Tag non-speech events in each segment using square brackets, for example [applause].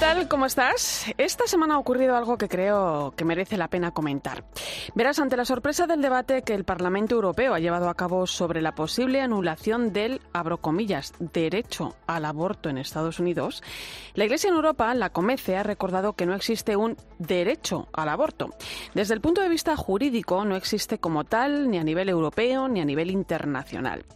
Tal? ¿Cómo estás? Esta semana ha ocurrido algo que creo que merece la pena comentar. Verás, ante la sorpresa del debate que el Parlamento Europeo ha llevado a cabo sobre la posible anulación del, abro comillas, derecho al aborto en Estados Unidos, la Iglesia en Europa, la Comece, ha recordado que no existe un derecho al aborto. Desde el punto de vista jurídico, no existe como tal ni a nivel europeo ni a nivel internacional.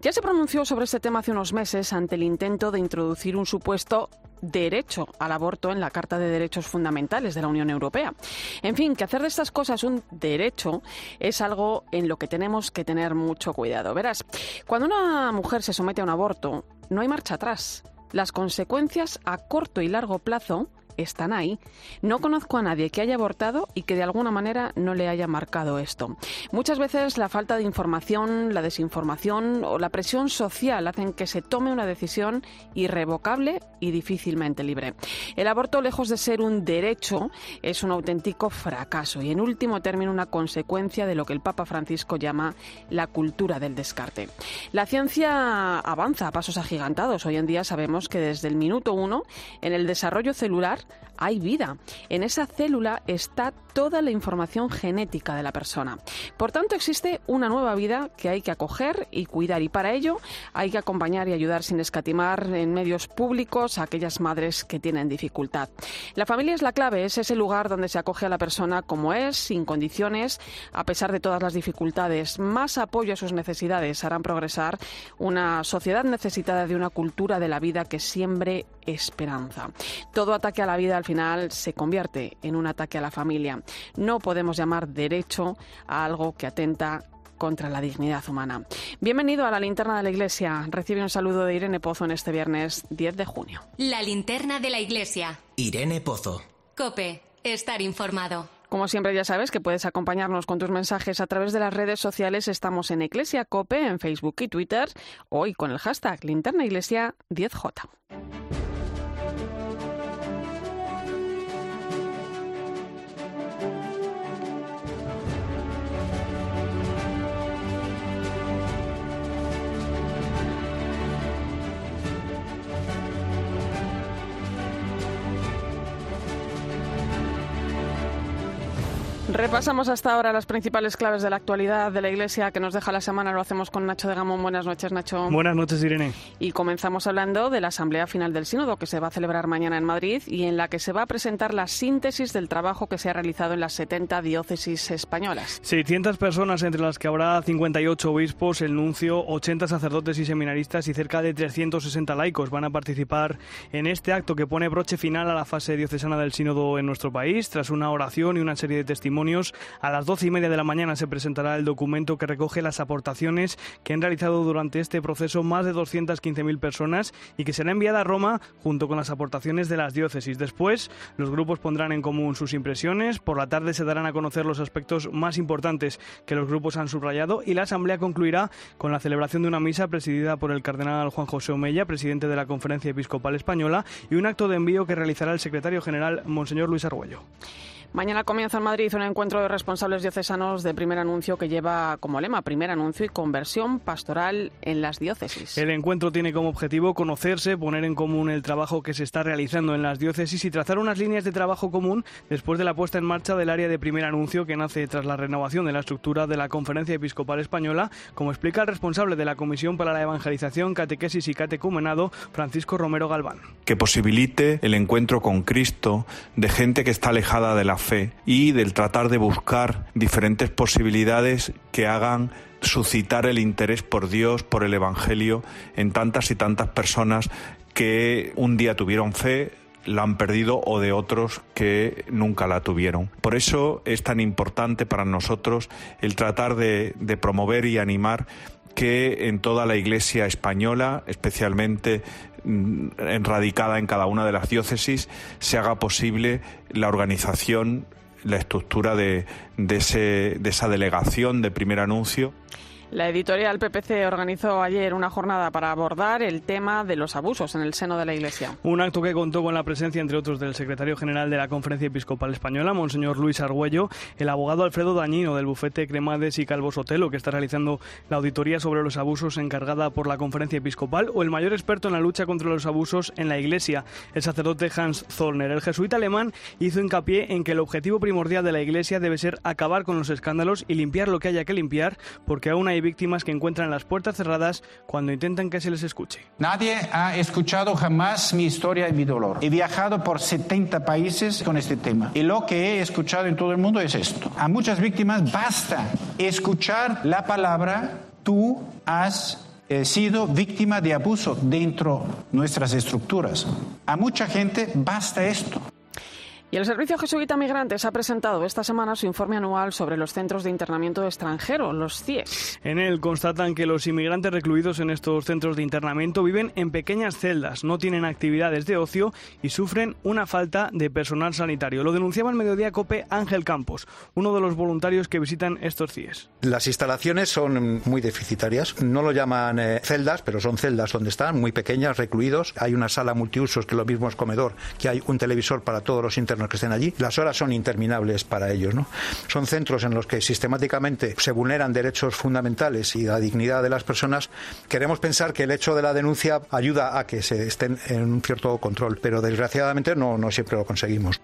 Ya se pronunció sobre este tema hace unos meses ante el intento de introducir un supuesto derecho al aborto en la Carta de Derechos Fundamentales de la Unión Europea. En fin, que hacer de estas cosas un derecho es algo en lo que tenemos que tener mucho cuidado. Verás, cuando una mujer se somete a un aborto, no hay marcha atrás. Las consecuencias a corto y largo plazo están ahí. No conozco a nadie que haya abortado y que de alguna manera no le haya marcado esto. Muchas veces la falta de información, la desinformación o la presión social hacen que se tome una decisión irrevocable y difícilmente libre. El aborto, lejos de ser un derecho, es un auténtico fracaso y, en último término, una consecuencia de lo que el Papa Francisco llama la cultura del descarte. La ciencia avanza a pasos agigantados. Hoy en día sabemos que desde el minuto uno, en el desarrollo celular, hay vida. En esa célula está toda la información genética de la persona. Por tanto, existe una nueva vida que hay que acoger y cuidar y para ello hay que acompañar y ayudar sin escatimar en medios públicos a aquellas madres que tienen dificultad. La familia es la clave, es ese lugar donde se acoge a la persona como es, sin condiciones, a pesar de todas las dificultades. Más apoyo a sus necesidades harán progresar una sociedad necesitada de una cultura de la vida que siembre esperanza. Todo ataque a la vida al final se convierte en un ataque a la familia. No podemos llamar derecho a algo que atenta contra la dignidad humana. Bienvenido a la linterna de la Iglesia. Recibe un saludo de Irene Pozo en este viernes 10 de junio. La linterna de la Iglesia. Irene Pozo. Cope, estar informado. Como siempre ya sabes que puedes acompañarnos con tus mensajes a través de las redes sociales. Estamos en Iglesia Cope en Facebook y Twitter, hoy con el hashtag Linterna Iglesia 10J. Repasamos hasta ahora las principales claves de la actualidad de la Iglesia que nos deja la semana. Lo hacemos con Nacho de Gamón. Buenas noches, Nacho. Buenas noches, Irene. Y comenzamos hablando de la Asamblea Final del Sínodo que se va a celebrar mañana en Madrid y en la que se va a presentar la síntesis del trabajo que se ha realizado en las 70 diócesis españolas. 600 personas, entre las que habrá 58 obispos, el nuncio, 80 sacerdotes y seminaristas y cerca de 360 laicos van a participar en este acto que pone broche final a la fase diocesana del Sínodo en nuestro país, tras una oración y una serie de testimonios a las doce y media de la mañana se presentará el documento que recoge las aportaciones que han realizado durante este proceso más de 215.000 personas y que será enviada a Roma junto con las aportaciones de las diócesis. Después, los grupos pondrán en común sus impresiones. Por la tarde se darán a conocer los aspectos más importantes que los grupos han subrayado y la asamblea concluirá con la celebración de una misa presidida por el cardenal Juan José Omella, presidente de la Conferencia Episcopal Española, y un acto de envío que realizará el secretario general Monseñor Luis Argüello. Mañana comienza en Madrid un encuentro de responsables diocesanos de primer anuncio que lleva como lema primer anuncio y conversión pastoral en las diócesis. El encuentro tiene como objetivo conocerse, poner en común el trabajo que se está realizando en las diócesis y trazar unas líneas de trabajo común después de la puesta en marcha del área de primer anuncio que nace tras la renovación de la estructura de la Conferencia Episcopal Española, como explica el responsable de la Comisión para la Evangelización, Catequesis y Catecumenado, Francisco Romero Galván. Que posibilite el encuentro con Cristo de gente que está alejada de la fe y del tratar de buscar diferentes posibilidades que hagan suscitar el interés por Dios, por el Evangelio en tantas y tantas personas que un día tuvieron fe, la han perdido o de otros que nunca la tuvieron. Por eso es tan importante para nosotros el tratar de, de promover y animar que en toda la Iglesia española, especialmente mm, enradicada en cada una de las diócesis, se haga posible la organización la estructura de, de, ese, de esa delegación de primer anuncio La editorial PPC organizó ayer una jornada para abordar el tema de los abusos en el seno de la Iglesia. Un acto que contó con la presencia, entre otros, del secretario general de la Conferencia Episcopal Española, Monseñor Luis Argüello, el abogado Alfredo Dañino del bufete Cremades y Calvo Sotelo, que está realizando la auditoría sobre los abusos encargada por la Conferencia Episcopal, o el mayor experto en la lucha contra los abusos en la Iglesia, el sacerdote Hans Zollner. El jesuita alemán hizo hincapié en que el objetivo primordial de la Iglesia debe ser acabar con los escándalos y limpiar lo que haya que limpiar, porque aún hay víctimas que encuentran las puertas cerradas cuando intentan que se les escuche. Nadie ha escuchado jamás mi historia y mi dolor. He viajado por 70 países con este tema y lo que he escuchado en todo el mundo es esto. A muchas víctimas basta escuchar la palabra tú has eh, sido víctima de abuso dentro de nuestras estructuras. A mucha gente basta esto. Y el Servicio Jesuita Migrantes ha presentado esta semana su informe anual sobre los centros de internamiento extranjero, los CIES. En él constatan que los inmigrantes recluidos en estos centros de internamiento viven en pequeñas celdas, no tienen actividades de ocio y sufren una falta de personal sanitario. Lo denunciaba el mediodía COPE Ángel Campos, uno de los voluntarios que visitan estos CIES. Las instalaciones son muy deficitarias. No lo llaman eh, celdas, pero son celdas donde están, muy pequeñas, recluidos. Hay una sala multiusos que lo mismo es comedor, que hay un televisor para todos los internos que estén allí, las horas son interminables para ellos. ¿no? Son centros en los que sistemáticamente se vulneran derechos fundamentales y la dignidad de las personas. Queremos pensar que el hecho de la denuncia ayuda a que se estén en un cierto control, pero desgraciadamente no, no siempre lo conseguimos.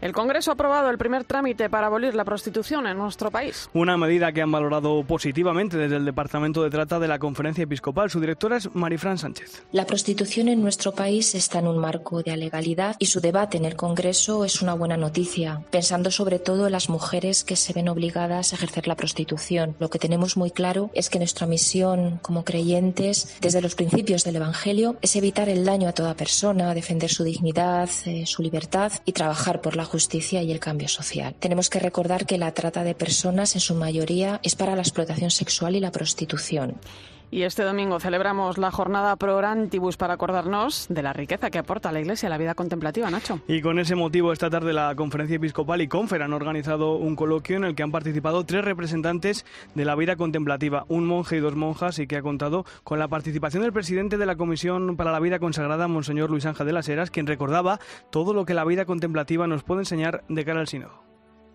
El Congreso ha aprobado el primer trámite para abolir la prostitución en nuestro país. Una medida que han valorado positivamente desde el Departamento de Trata de la Conferencia Episcopal. Su directora es Marifran Sánchez. La prostitución en nuestro país está en un marco de alegalidad y su debate en el Congreso es una buena noticia, pensando sobre todo en las mujeres que se ven obligadas a ejercer la prostitución. Lo que tenemos muy claro es que nuestra misión como creyentes, desde los principios del Evangelio, es evitar el daño a toda persona, defender su dignidad, eh, su libertad y trabajar por la justicia y el cambio social. Tenemos que recordar que la trata de personas en su mayoría es para la explotación sexual y la prostitución. Y este domingo celebramos la jornada Pro Orantibus para acordarnos de la riqueza que aporta la Iglesia a la vida contemplativa, Nacho. Y con ese motivo, esta tarde la Conferencia Episcopal y Confer han organizado un coloquio en el que han participado tres representantes de la vida contemplativa, un monje y dos monjas, y que ha contado con la participación del presidente de la Comisión para la Vida Consagrada, Monseñor Luis Ángel de las Heras, quien recordaba todo lo que la vida contemplativa nos puede enseñar de cara al sínodo.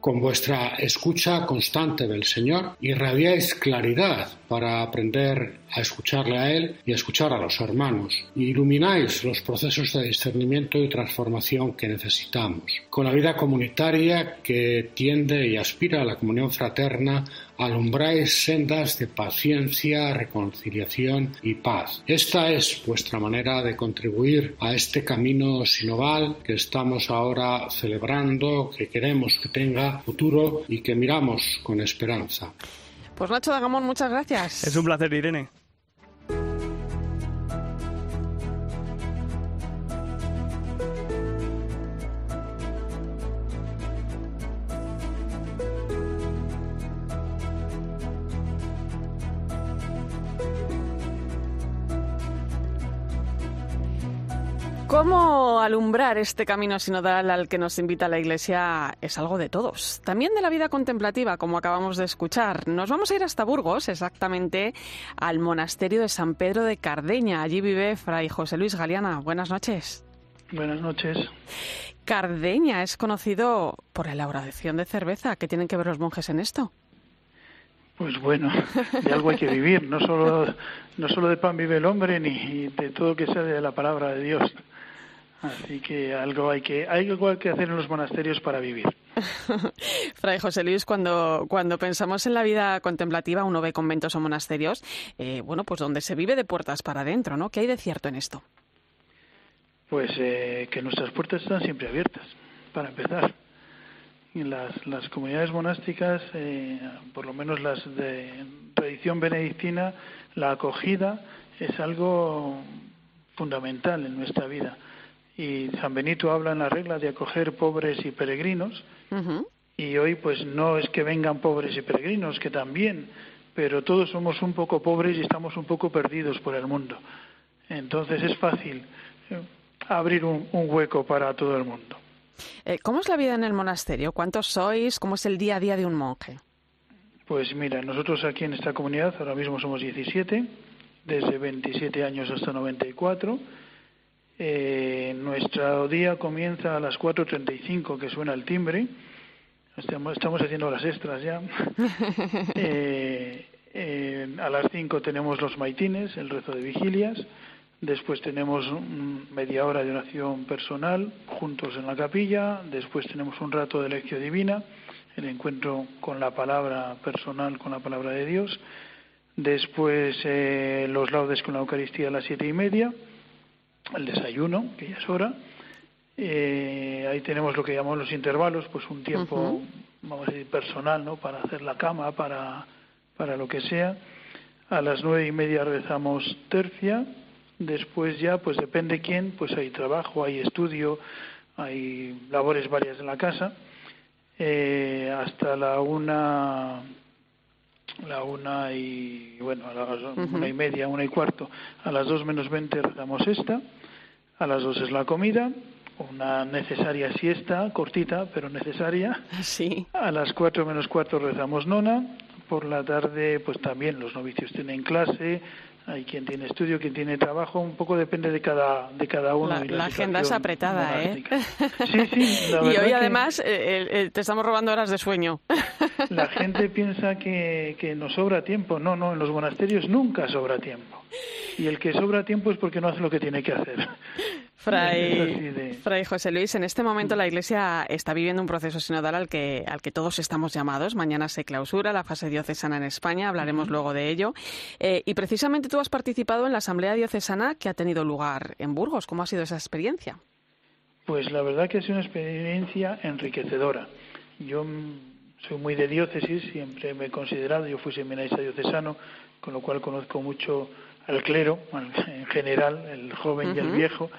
Con vuestra escucha constante del Señor irradiáis claridad para aprender a escucharle a Él y a escuchar a los hermanos. Ilumináis los procesos de discernimiento y transformación que necesitamos. Con la vida comunitaria que tiende y aspira a la comunión fraterna, alumbráis sendas de paciencia, reconciliación y paz. Esta es vuestra manera de contribuir a este camino sinoval que estamos ahora celebrando, que queremos que tenga futuro y que miramos con esperanza. Pues Nacho Dagamón, muchas gracias. Es un placer, Irene. Alumbrar este camino sinodal al que nos invita la Iglesia es algo de todos, también de la vida contemplativa, como acabamos de escuchar. Nos vamos a ir hasta Burgos, exactamente al monasterio de San Pedro de Cardeña. Allí vive Fray José Luis Galeana. Buenas noches. Buenas noches. Cardeña es conocido por la elaboración de cerveza. ¿Qué tienen que ver los monjes en esto? Pues bueno, de algo hay que vivir, no solo, no solo de pan vive el hombre, ni de todo que sea de la palabra de Dios. Así que algo hay que, hay algo que hacer en los monasterios para vivir. [laughs] Fray José Luis, cuando, cuando pensamos en la vida contemplativa, uno ve conventos o monasterios, eh, bueno, pues donde se vive de puertas para adentro, ¿no? ¿Qué hay de cierto en esto? Pues eh, que nuestras puertas están siempre abiertas, para empezar. En las, las comunidades monásticas, eh, por lo menos las de tradición benedictina, la acogida es algo fundamental en nuestra vida y San Benito habla en la regla de acoger pobres y peregrinos y hoy pues no es que vengan pobres y peregrinos, que también, pero todos somos un poco pobres y estamos un poco perdidos por el mundo. Entonces es fácil eh, abrir un, hueco para todo el mundo. Eh, ¿Cómo es la vida en el monasterio? ¿Cuántos sois? ¿Cómo es el día a día de un monje? Pues mira, nosotros aquí en esta comunidad ahora mismo somos 17, desde 27 años hasta 94. Eh, nuestro día comienza a las 4.35, que suena el timbre. Estamos, estamos haciendo horas extras ya. [laughs] Eh, a las 5 tenemos los maitines, el rezo de vigilias. Después tenemos media hora de oración personal juntos en la capilla. Después tenemos un rato de lección divina, el encuentro con la palabra personal, con la palabra de Dios. Después eh, los laudes con la Eucaristía a las siete y media el desayuno, que ya es hora. Eh, ahí tenemos lo que llamamos los intervalos, pues un tiempo, vamos a decir, personal, ¿no? Para hacer la cama, para, para lo que sea. A las nueve y media rezamos tercia. Después ya, pues depende quién, pues hay trabajo, hay estudio, hay labores varias en la casa. Eh, hasta la una la una y bueno a las una y media una y cuarto. A las dos menos veinte rezamos esta. A las dos es la comida. Una necesaria siesta cortita pero necesaria. Sí. A las cuatro menos cuarto rezamos nona. Por la tarde pues también los novicios tienen clase hay quien tiene estudio, quien tiene trabajo, un poco depende de cada de cada uno. La, la, agenda es apretada, ¿eh? [laughs] Sí, sí. y hoy además eh, te estamos robando horas de sueño. [laughs] La gente piensa que, que nos sobra tiempo. No, no, en los monasterios nunca sobra tiempo. Y el que sobra tiempo es porque no hace lo que tiene que hacer. Fray, [laughs] Fray, José Luis, en este momento la Iglesia está viviendo un proceso sinodal al que, al que todos estamos llamados. Mañana se clausura la fase diocesana en España, hablaremos luego de ello. Eh, y precisamente tú has participado en la Asamblea Diocesana que ha tenido lugar en Burgos. ¿Cómo ha sido esa experiencia? Pues la verdad que ha sido una experiencia enriquecedora. Yo soy muy de diócesis, siempre me he considerado, yo fui seminarista diocesano, con lo cual conozco mucho al clero en general, el joven y el viejo,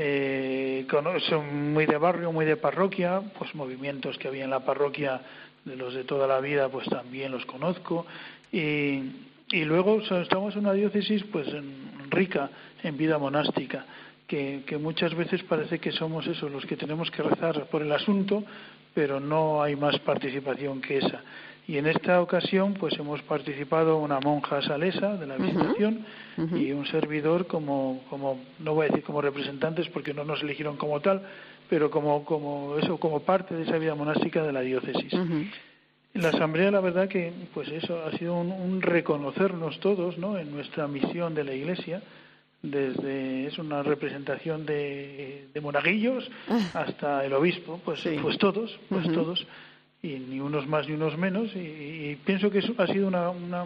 eh, son muy de barrio, muy de parroquia, pues movimientos que había en la parroquia de los de toda la vida, pues también los conozco. Y, y luego estamos en una diócesis pues rica en vida monástica, que, que muchas veces parece que somos esos los que tenemos que rezar por el asunto, pero no hay más participación que esa. Y en esta ocasión, pues hemos participado una monja salesa de la visitación y un servidor como, como, no voy a decir como representantes porque no nos eligieron como tal, pero como, como eso, como parte de esa vida monástica de la diócesis. La asamblea, la verdad que, pues eso ha sido un, reconocernos todos, ¿no? En nuestra misión de la Iglesia, desde es una representación de, de monaguillos hasta el obispo, pues, pues todos, pues todos y ni unos más ni unos menos y, pienso que eso ha sido una, una,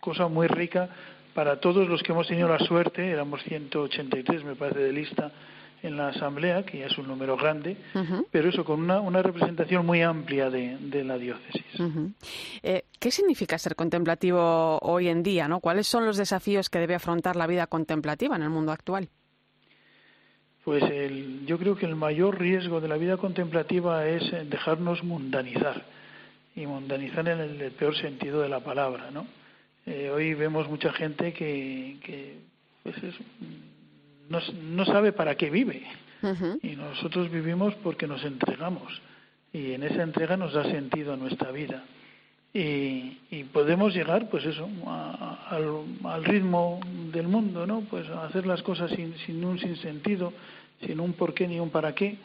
cosa muy rica para todos los que hemos tenido la suerte, éramos 183 me parece de lista en la asamblea, que ya es un número grande, pero eso con una, una, representación muy amplia de, de la diócesis. Eh, ¿Qué significa ser contemplativo hoy en día? ¿no? ¿Cuáles son los desafíos que debe afrontar la vida contemplativa en el mundo actual? Pues el, yo creo que el mayor riesgo de la vida contemplativa es eh, dejarnos mundanizar, y mundanizar en el, peor sentido de la palabra, ¿no? Eh, hoy vemos mucha gente que, que pues no, no, sabe para qué vive, y nosotros vivimos porque nos entregamos, y en esa entrega nos da sentido a nuestra vida. Y, y, podemos llegar pues eso al, al, ritmo del mundo no pues a hacer las cosas sin, sin un sinsentido sin un por qué ni un para qué.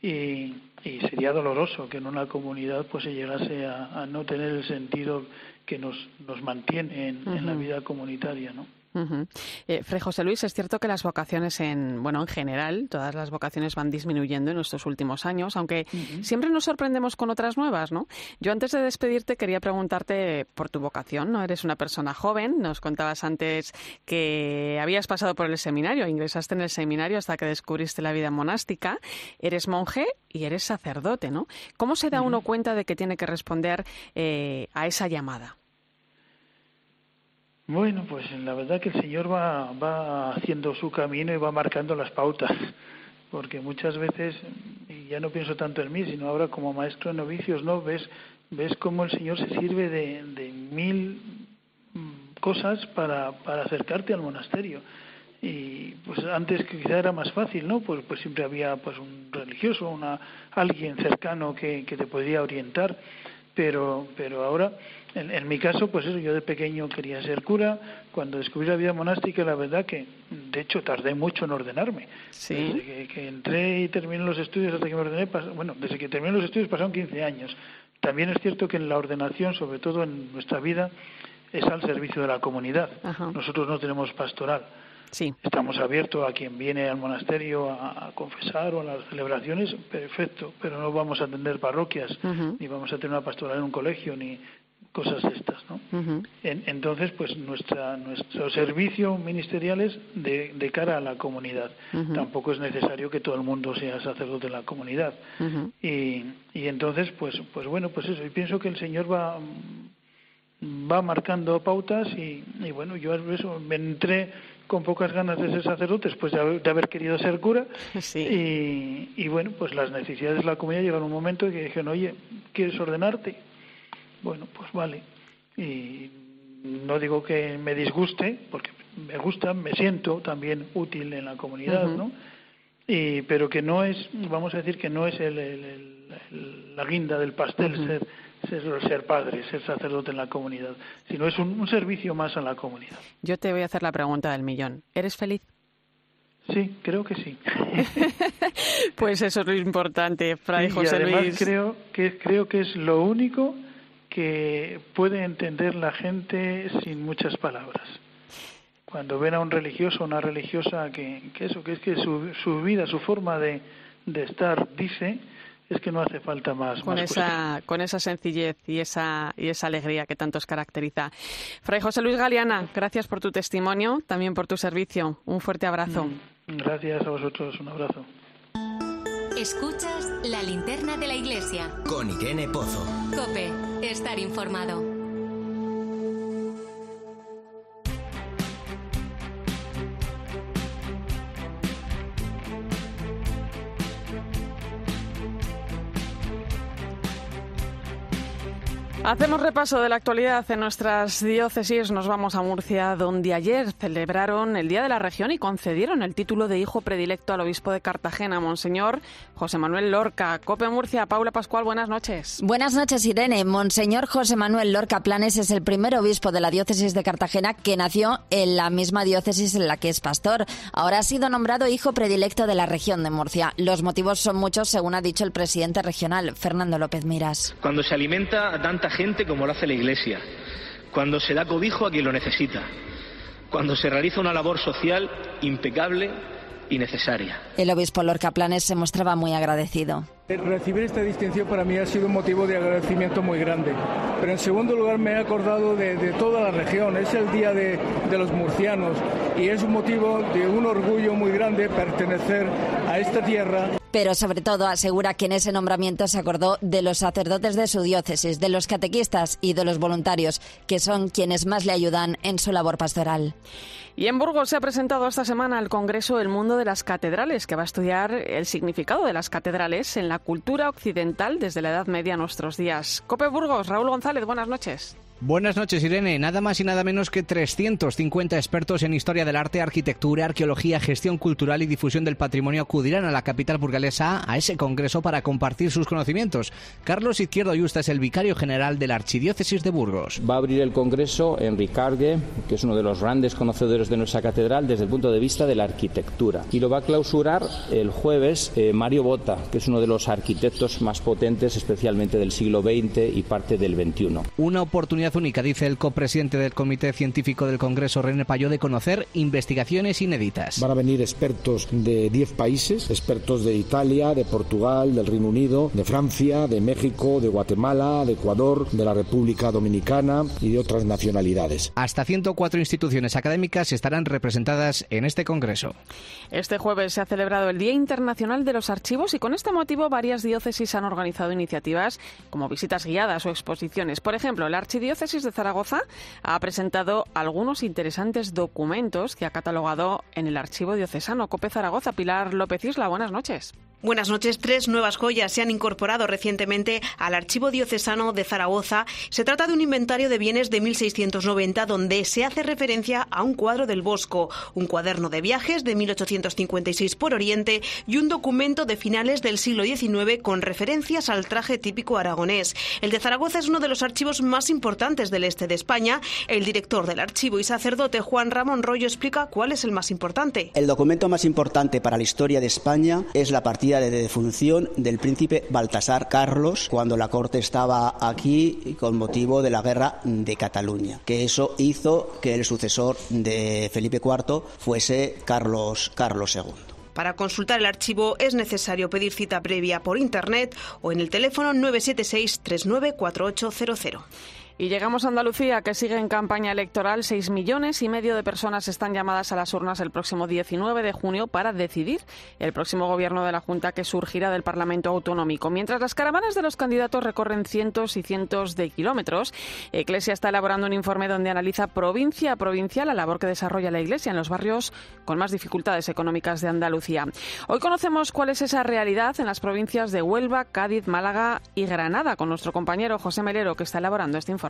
Y, y sería doloroso que en una comunidad pues se llegase a, no tener el sentido que nos, nos mantiene en, en la vida comunitaria no eh, Fray José Luis, es cierto que las vocaciones en, bueno, en general, todas las vocaciones van disminuyendo en estos últimos años, aunque siempre nos sorprendemos con otras nuevas, ¿no? Yo antes de despedirte quería preguntarte por tu vocación, ¿no? Eres una persona joven, nos contabas antes que habías pasado por el seminario, ingresaste en el seminario hasta que descubriste la vida monástica, eres monje y eres sacerdote, ¿no? ¿Cómo se da uno cuenta de que tiene que responder eh, a esa llamada? Bueno, pues la verdad que el Señor va, va haciendo su camino y va marcando las pautas, porque muchas veces, y ya no pienso tanto en mí, sino ahora como maestro de novicios, ¿no? Ves, ves cómo el Señor se sirve de, mil mm, cosas para, para acercarte al monasterio. Y pues antes quizá era más fácil, ¿no? Pues, pues siempre había pues un religioso, una, alguien cercano que te podía orientar pero, pero ahora, en, en, mi caso, pues eso, yo de pequeño quería ser cura. Cuando descubrí la vida monástica, la verdad que, de hecho, tardé mucho en ordenarme. Sí. Desde que, que entré y terminé los estudios hasta que me ordené, bueno, desde que terminé los estudios pasaron 15 años. También es cierto que en la ordenación, sobre todo en nuestra vida, es al servicio de la comunidad. Ajá. Nosotros no tenemos pastoral. Sí. Estamos abiertos a quien viene al monasterio a, a, confesar o a las celebraciones, perfecto, pero no vamos a atender parroquias, uh -huh. ni vamos a tener una pastoral en un colegio, ni cosas estas, ¿no? Uh -huh. en, entonces, pues nuestra, nuestro servicio ministerial es de, de cara a la comunidad. Uh -huh. Tampoco es necesario que todo el mundo sea sacerdote de la comunidad. Y, y entonces, pues, pues bueno, pues eso. Y pienso que el Señor va va marcando pautas y, y bueno, yo eso me entré con pocas ganas de ser sacerdote después de haber, de haber querido ser cura [laughs] sí. y, y, bueno, pues las necesidades de la comunidad llegaron un momento en que dijeron, oye, ¿quieres ordenarte? Bueno, pues vale. Y no digo que me disguste, porque me gusta, me siento también útil en la comunidad, uh -huh. ¿no? Y, pero que no es, vamos a decir que no es el, el, el, la guinda del pastel uh -huh. ser ser, ser padre, ser sacerdote en la comunidad, sino es un, un, servicio más a la comunidad. Yo te voy a hacer la pregunta del millón. ¿Eres feliz? Sí, creo que sí. [laughs] pues eso es lo importante, Fray José además Luis. creo que creo que es lo único que puede entender la gente sin muchas palabras. Cuando ven a un religioso o una religiosa que, que eso, que es que su, su vida, su forma de, de estar dice es que no hace falta más. Con, más esa, con esa sencillez y esa, y esa alegría que tanto os caracteriza. Fray José Luis Galeana, gracias por tu testimonio, también por tu servicio. Un fuerte abrazo. Gracias a vosotros, un abrazo. Escuchas la linterna de la iglesia. Con Irene Pozo. Cope, estar informado. Hacemos repaso de la actualidad en nuestras diócesis. Nos vamos a Murcia, donde ayer celebraron el Día de la Región y concedieron el título de hijo predilecto al obispo de Cartagena, Monseñor José Manuel Lorca. Cope Murcia, Paula Pascual, buenas noches. Buenas noches, Irene. Monseñor José Manuel Lorca Planes es el primer obispo de la diócesis de Cartagena que nació en la misma diócesis en la que es pastor. Ahora ha sido nombrado hijo predilecto de la región de Murcia. Los motivos son muchos, según ha dicho el presidente regional, Fernando López Miras. Cuando se alimenta a tanta gente como lo hace la Iglesia, cuando se da cobijo a quien lo necesita, cuando se realiza una labor social impecable y necesaria. El obispo Lorca Planes se mostraba muy agradecido. Recibir esta distinción para mí ha sido un motivo de agradecimiento muy grande. Pero en segundo lugar me he acordado de, toda la región. Es el día de, los murcianos y es un motivo de un orgullo muy grande pertenecer a esta tierra. Pero sobre todo asegura que en ese nombramiento se acordó de los sacerdotes de su diócesis, de los catequistas y de los voluntarios, que son quienes más le ayudan en su labor pastoral. Y en Burgos se ha presentado esta semana al Congreso El Mundo de las Catedrales, que va a estudiar el significado de las catedrales en la cultura occidental desde la Edad Media a nuestros días. Cope Burgos, Raúl González, buenas noches. Buenas noches, Irene. Nada más y nada menos que 350 expertos en historia del arte, arquitectura, arqueología, gestión cultural y difusión del patrimonio acudirán a la capital burgalesa a ese congreso para compartir sus conocimientos. Carlos Izquierdo Yusta es el vicario general de la Archidiócesis de Burgos. Va a abrir el congreso Enrique Argue, que es uno de los grandes conocedores de nuestra catedral desde el punto de vista de la arquitectura. Y lo va a clausurar el jueves eh, Mario Bota, que es uno de los arquitectos más potentes, especialmente del siglo XX y parte del XXI. Una oportunidad única, dice el copresidente del Comité Científico del Congreso, René Payó, de conocer investigaciones inéditas. Van a venir expertos de 10 países, expertos de Italia, de Portugal, del Reino Unido, de Francia, de México, de Guatemala, de Ecuador, de la República Dominicana y de otras nacionalidades. Hasta 104 instituciones académicas estarán representadas en este Congreso. Este jueves se ha celebrado el Día Internacional de los Archivos y con este motivo varias diócesis han organizado iniciativas como visitas guiadas o exposiciones. Por ejemplo, la Archidiócesis de Zaragoza ha presentado algunos interesantes documentos que ha catalogado en el Archivo Diocesano. Cope Zaragoza, Pilar López Isla, buenas noches. Buenas noches. Tres nuevas joyas se han incorporado recientemente al Archivo Diocesano de Zaragoza. Se trata de un inventario de bienes de 1690 donde se hace referencia a un cuadro del Bosco, un cuaderno de viajes de 1856 por Oriente y un documento de finales del siglo XIX con referencias al traje típico aragonés. El de Zaragoza es uno de los archivos más importantes del este de España. El director del archivo y sacerdote Juan Ramón Rollo explica cuál es el más importante. El documento más importante para la historia de España es la partida de defunción del príncipe Baltasar Carlos cuando la corte estaba aquí con motivo de la guerra de Cataluña, que eso hizo que el sucesor de Felipe IV fuese Carlos, Carlos II. Para consultar el archivo es necesario pedir cita previa por Internet o en el teléfono 976 394800. Y llegamos a Andalucía, que sigue en campaña electoral. Seis millones y medio de personas están llamadas a las urnas el próximo 19 de junio para decidir el próximo gobierno de la Junta que surgirá del Parlamento Autonómico. Mientras las caravanas de los candidatos recorren cientos y cientos de kilómetros, Iglesia está elaborando un informe donde analiza provincia a provincia la labor que desarrolla la Iglesia en los barrios con más dificultades económicas de Andalucía. Hoy conocemos cuál es esa realidad en las provincias de Huelva, Cádiz, Málaga y Granada con nuestro compañero José Melero, que está elaborando este informe.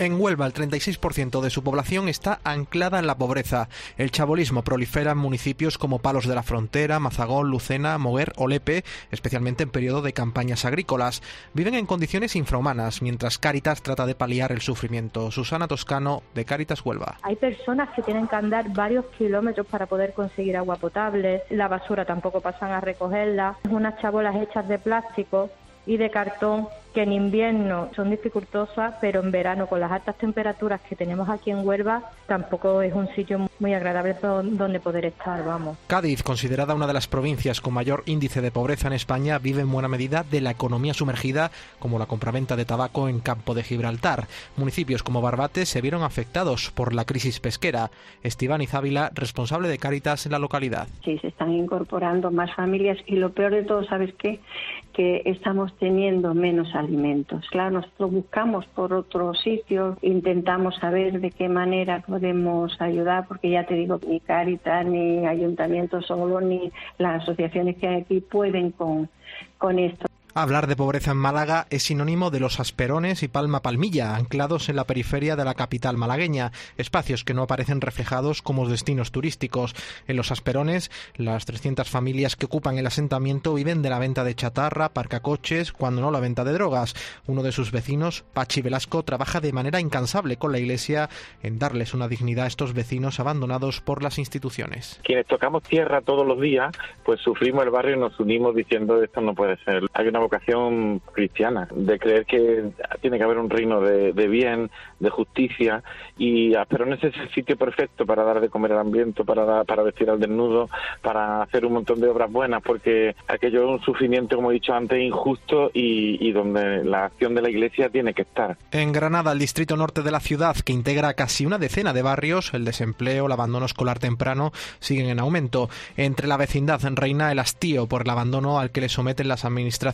En Huelva, el 36% de su población está anclada en la pobreza. El chabolismo prolifera en municipios como Palos de la Frontera, Mazagón, Lucena, Moguer o Lepe, especialmente en periodo de campañas agrícolas. Viven en condiciones infrahumanas, mientras Cáritas trata de paliar el sufrimiento. Susana Toscano, de Cáritas Huelva. Hay personas que tienen que andar varios kilómetros para poder conseguir agua potable. La basura tampoco pasan a recogerla. Unas chabolas hechas de plástico y de cartón que en invierno son dificultosas, pero en verano con las altas temperaturas que tenemos aquí en Huelva tampoco es un sitio muy agradable donde poder estar, vamos. Cádiz, considerada una de las provincias con mayor índice de pobreza en España, vive en buena medida de la economía sumergida, como la compraventa de tabaco en Campo de Gibraltar. Municipios como Barbate se vieron afectados por la crisis pesquera. Esteban Izávila, responsable de Cáritas en la localidad. Sí, se están incorporando más familias y lo peor de todo, ¿sabes qué? Que estamos teniendo menos alimentos. Claro, nosotros buscamos por otros sitios, intentamos saber de qué manera podemos ayudar, porque ya te digo, ni Caritas, ni Ayuntamiento solo, ni las asociaciones que hay aquí pueden con, con esto. Hablar de pobreza en Málaga es sinónimo de los Asperones y Palma Palmilla, anclados en la periferia de la capital malagueña, espacios que no aparecen reflejados como destinos turísticos. En los Asperones, las 300 familias que ocupan el asentamiento viven de la venta de chatarra, parcacoches, cuando no la venta de drogas. Uno de sus vecinos, Pachi Velasco, trabaja de manera incansable con la Iglesia en darles una dignidad a estos vecinos abandonados por las instituciones. Quienes tocamos tierra todos los días, pues sufrimos el barrio y nos unimos diciendo esto no puede ser. Hay una vocación cristiana, de creer que tiene que haber un reino de, bien, de justicia, y Asperones es el sitio perfecto para dar de comer al ambiente, para, para vestir al desnudo, para hacer un montón de obras buenas, porque aquello es un sufrimiento, como he dicho antes, injusto y, y donde la acción de la Iglesia tiene que estar. En Granada, el distrito norte de la ciudad, que integra casi una decena de barrios, el desempleo, el abandono escolar temprano siguen en aumento. Entre la vecindad reina el hastío por el abandono al que le someten las administraciones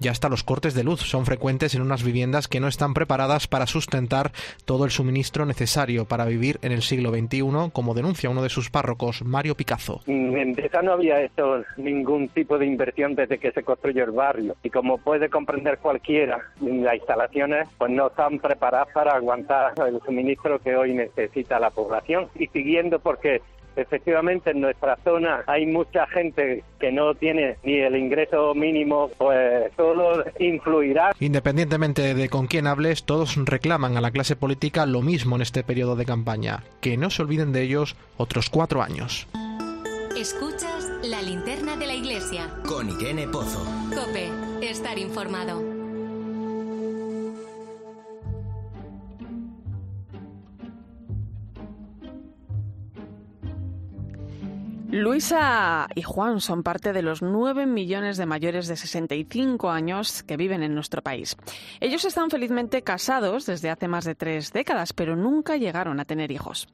ya hasta los cortes de luz son frecuentes en unas viviendas que no están preparadas para sustentar todo el suministro necesario para vivir en el siglo XXI, como denuncia uno de sus párrocos, Mario Picazo. En Deza no había hecho ningún tipo de inversión desde que se construyó el barrio y como puede comprender cualquiera, las instalaciones pues no están preparadas para aguantar el suministro que hoy necesita la población y siguiendo porque Efectivamente, en nuestra zona hay mucha gente que no tiene ni el ingreso mínimo, pues todo influirá. Independientemente de con quién hables, todos reclaman a la clase política lo mismo en este periodo de campaña, que no se olviden de ellos otros cuatro años. Escuchas la linterna de la iglesia. Con Irene Pozo. Cope, estar informado. Luisa y Juan son parte de los 9 millones de mayores de 65 años que viven en nuestro país. Ellos están felizmente casados desde hace más de tres décadas, pero nunca llegaron a tener hijos.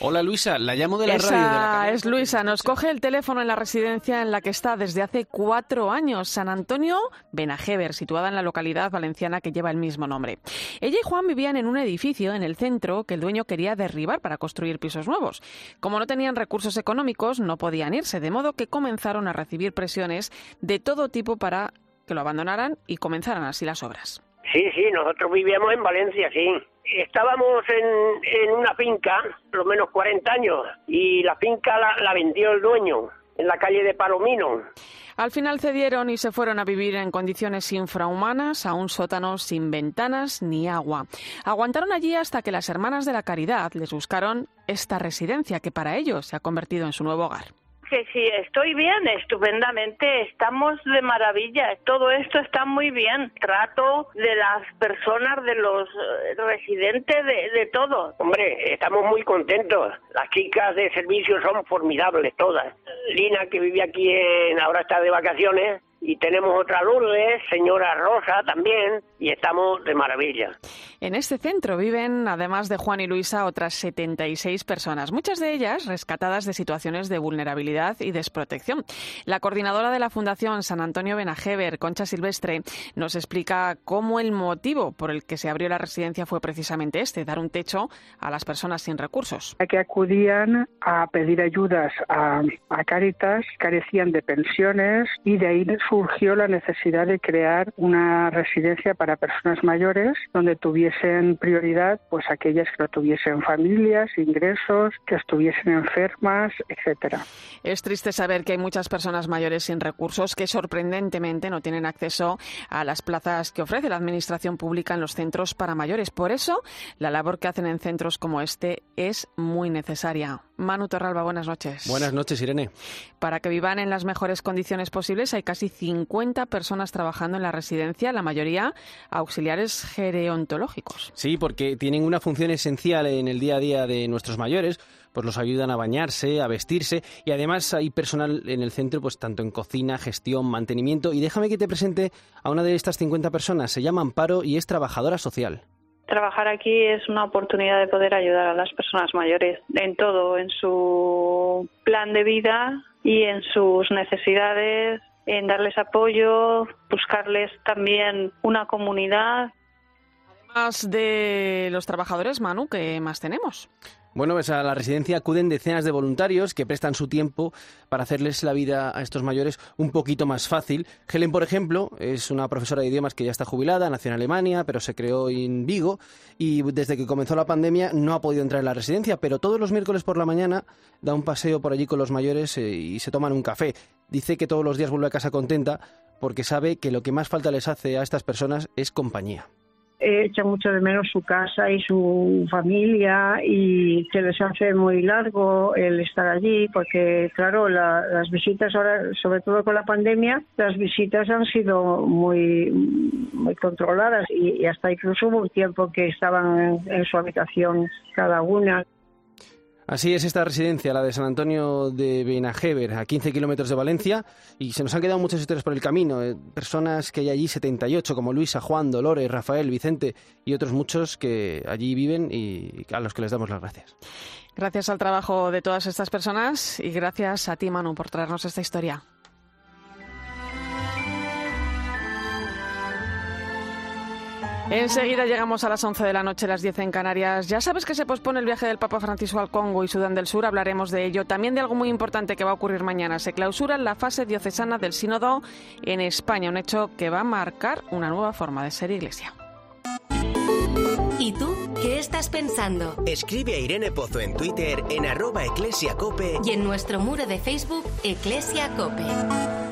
Hola Luisa, la llamo de la Esa radio de la es Luisa, nos coge el teléfono en la residencia en la que está desde hace cuatro años, San Antonio Benajever, situada en la localidad valenciana que lleva el mismo nombre. Ella y Juan vivían en un edificio en el centro que el dueño quería derribar para construir pisos nuevos. Como no tenían recursos económicos, no podían irse, de modo que comenzaron a recibir presiones de todo tipo para que lo abandonaran y comenzaran así las obras. Sí, sí, nosotros vivíamos en Valencia, sí. Estábamos en, en una finca, por lo menos 40 años, y la finca la, la vendió el dueño en la calle de Palomino. Al final cedieron y se fueron a vivir en condiciones infrahumanas a un sótano sin ventanas ni agua. Aguantaron allí hasta que las hermanas de la caridad les buscaron esta residencia que para ellos se ha convertido en su nuevo hogar. Que sí, estoy bien, estupendamente, estamos de maravilla, todo esto está muy bien. Trato de las personas, de los eh, residentes, de, de todo. Hombre, estamos muy contentos. Las chicas de servicio son formidables todas. Lina, que vive aquí, en, ahora está de vacaciones, y tenemos otra Lourdes, señora Rosa también, y estamos de maravilla. En este centro viven, además de Juan y Luisa, otras 76 personas, muchas de ellas rescatadas de situaciones de vulnerabilidad y desprotección. La coordinadora de la Fundación San Antonio Benajever, Concha Silvestre, nos explica cómo el motivo por el que se abrió la residencia fue precisamente este, dar un techo a las personas sin recursos. Que acudían a pedir ayudas a, a Cáritas, carecían de pensiones y de ahí surgió la necesidad de crear una residencia para personas mayores donde tuviesen prioridad pues aquellas que no tuviesen familias, ingresos, que estuviesen enfermas, etcétera. Es triste saber que hay muchas personas mayores sin recursos que sorprendentemente no tienen acceso a las plazas que ofrece la administración pública en los centros para mayores. Por eso, la labor que hacen en centros como este es muy necesaria. Manu Torralba, buenas noches. Buenas noches, Irene. Para que vivan en las mejores condiciones posibles, hay casi 50 personas trabajando en la residencia, la mayoría auxiliares gerontológicos. Sí, porque tienen una función esencial en el día a día de nuestros mayores, pues los ayudan a bañarse, a vestirse y además hay personal en el centro, pues tanto en cocina, gestión, mantenimiento. Y déjame que te presente a una de estas 50 personas. Se llama Amparo y es trabajadora social. Trabajar aquí es una oportunidad de poder ayudar a las personas mayores en todo, en su plan de vida y en sus necesidades, en darles apoyo, buscarles también una comunidad. Además de los trabajadores, Manu, ¿qué más tenemos? Bueno, pues a la residencia acuden decenas de voluntarios que prestan su tiempo para hacerles la vida a estos mayores un poquito más fácil. Helen, por ejemplo, es una profesora de idiomas que ya está jubilada, nació en Alemania, pero se creó en Vigo y desde que comenzó la pandemia no ha podido entrar en la residencia, pero todos los miércoles por la mañana da un paseo por allí con los mayores eh, y se toman un café. Dice que todos los días vuelve a casa contenta porque sabe que lo que más falta les hace a estas personas es compañía echa mucho de menos su casa y su familia y se les hace muy largo el estar allí porque claro la, las visitas ahora sobre todo con la pandemia las visitas han sido muy muy controladas y, hasta incluso hubo un tiempo que estaban en su habitación cada una Así es esta residencia, la de San Antonio de Benajever, a 15 kilómetros de Valencia, y se nos han quedado muchas historias por el camino. eh, Personas que hay allí, 78, como Luisa, Juan, Dolores, Rafael, Vicente y otros muchos que allí viven y a los que les damos las gracias. Gracias al trabajo de todas estas personas y gracias a ti, Manu, por traernos esta historia. Enseguida llegamos a las 11 de la noche, las 10 en Canarias. Ya sabes que se pospone el viaje del Papa Francisco al Congo y Sudán del Sur, hablaremos de ello. También de algo muy importante que va a ocurrir mañana. Se clausura la fase diocesana del Sínodo en España, un hecho que va a marcar una nueva forma de ser iglesia. ¿Y tú qué estás pensando? Escribe a Irene Pozo en Twitter en arroba eclesiacope Y en nuestro muro de Facebook, Eclesia Cope.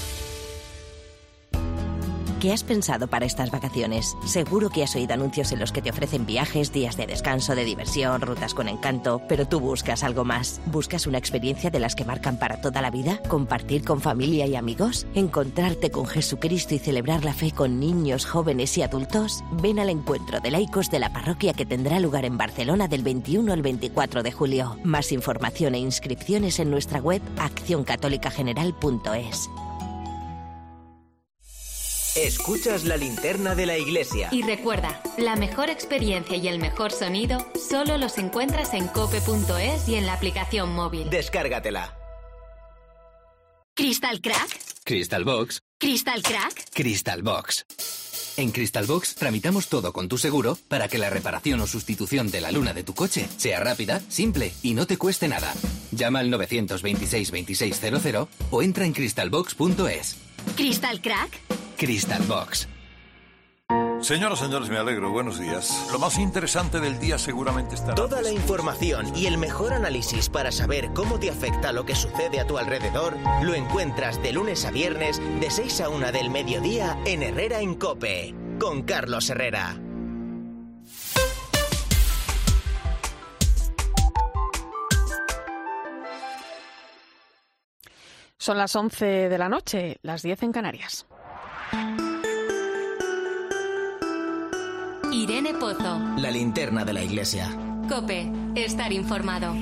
¿Qué has pensado para estas vacaciones? Seguro que has oído anuncios en los que te ofrecen viajes, días de descanso, de diversión, rutas con encanto, pero tú buscas algo más. ¿Buscas una experiencia de las que marcan para toda la vida? ¿Compartir con familia y amigos? ¿Encontrarte con Jesucristo y celebrar la fe con niños, jóvenes y adultos? Ven al encuentro de laicos de la parroquia que tendrá lugar en Barcelona del 21 al 24 de julio. Más información e inscripciones en nuestra web accioncatolicageneral.es. Escuchas la linterna de la iglesia. Y recuerda, la mejor experiencia y el mejor sonido solo los encuentras en cope.es y en la aplicación móvil. Descárgatela. Crystal Crack. Crystal Box. Crystal Crack. Crystal Box. En Crystal Box tramitamos todo con tu seguro para que la reparación o sustitución de la luna de tu coche sea rápida, simple y no te cueste nada. Llama al 926 2600 o entra en crystalbox.es. Crystal Crack. Crystal Box. Señoras, señores, me alegro. Buenos días. Lo más interesante del día seguramente estará. Toda la información y el mejor análisis para saber cómo te afecta lo que sucede a tu alrededor lo encuentras de lunes a viernes de 6 a 1 del mediodía en Herrera en Cope con Carlos Herrera. Son las 11 de la noche, las 10 en Canarias. Irene Pozo. La linterna de la iglesia. Cope, estar informado.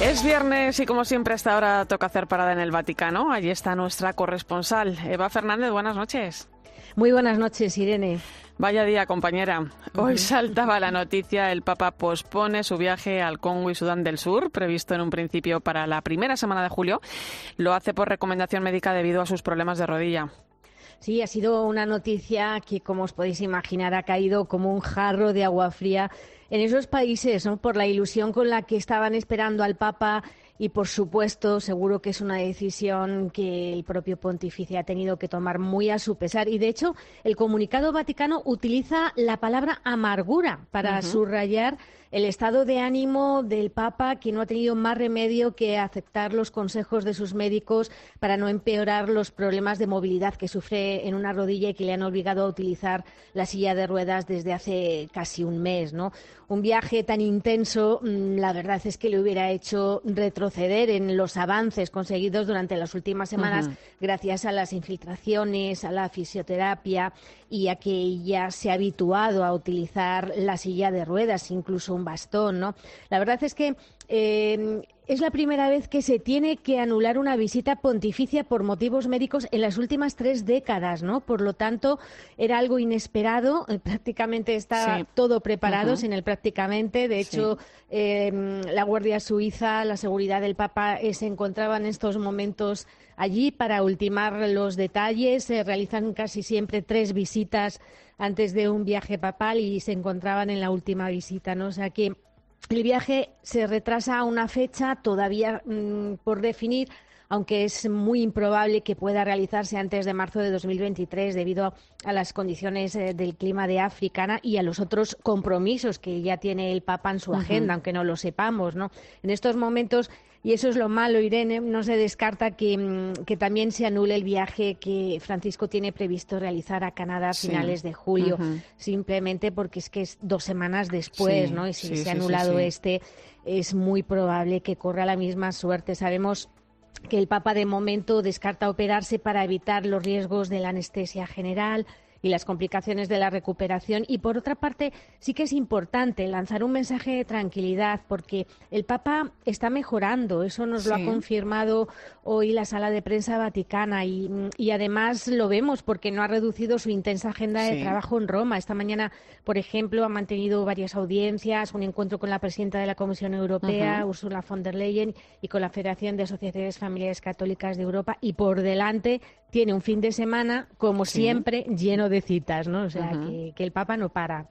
Es viernes y como siempre a esta hora toca hacer parada en el Vaticano. Allí está nuestra corresponsal, Eva Fernández. Buenas noches. Muy buenas noches, Irene. Vaya día, compañera. Hoy saltaba la noticia, el Papa pospone su viaje al Congo y Sudán del Sur, previsto en un principio para la primera semana de julio. Lo hace por recomendación médica debido a sus problemas de rodilla. Sí, ha sido una noticia que, como os podéis imaginar, ha caído como un jarro de agua fría en esos países, ¿no? por la ilusión con la que estaban esperando al Papa y, por supuesto, seguro que es una decisión que el propio pontífice ha tenido que tomar muy a su pesar. Y, de hecho, el comunicado vaticano utiliza la palabra amargura para subrayar el estado de ánimo del Papa, que no ha tenido más remedio que aceptar los consejos de sus médicos para no empeorar los problemas de movilidad que sufre en una rodilla y que le han obligado a utilizar la silla de ruedas desde hace casi un mes, ¿no? Un viaje tan intenso, mm, la verdad es que le hubiera hecho retroceder en los avances conseguidos durante las últimas semanas gracias a las infiltraciones, a la fisioterapia y a que ella se ha habituado a utilizar la silla de ruedas, incluso un bastón, ¿no? La verdad es que eh, es la primera vez que se tiene que anular una visita pontificia por motivos médicos en las últimas tres décadas, ¿no? Por lo tanto, era algo inesperado. eh, Prácticamente está Sí. todo preparado, sin el prácticamente. De Sí. hecho, eh, la Guardia Suiza, la seguridad del Papa eh, se encontraba en estos momentos allí para ultimar los detalles. Se realizan casi siempre tres visitas antes de un viaje papal y se encontraban en la última visita, ¿no? O sea que el viaje se retrasa a una fecha todavía mm, por definir, aunque es muy improbable que pueda realizarse antes de marzo de 2023 debido a las condiciones eh, del clima de África y a los otros compromisos que ya tiene el Papa en su agenda, aunque no lo sepamos, ¿no? En estos momentos y eso es lo malo, Irene, no se descarta que, mm, que también se anule el viaje que Francisco tiene previsto realizar a Canadá a Sí. finales de julio, simplemente porque es que es dos semanas después, Sí, ¿no? Y si sí, se ha anulado este, es muy probable que corra la misma suerte. Sabemos que el Papa de momento descarta operarse para evitar los riesgos de la anestesia general y las complicaciones de la recuperación. Y por otra parte, sí que es importante lanzar un mensaje de tranquilidad porque el Papa está mejorando. Eso nos lo ha confirmado hoy la sala de prensa vaticana y, y además lo vemos porque no ha reducido su intensa agenda de trabajo en Roma. Esta mañana, por ejemplo, ha mantenido varias audiencias, un encuentro con la presidenta de la Comisión Europea. Ursula von der Leyen, y con la Federación de Asociaciones Familiares Católicas de Europa. Y por delante tiene un fin de semana, como Sí. siempre, lleno de citas, ¿no? O sea, que, que el Papa no para.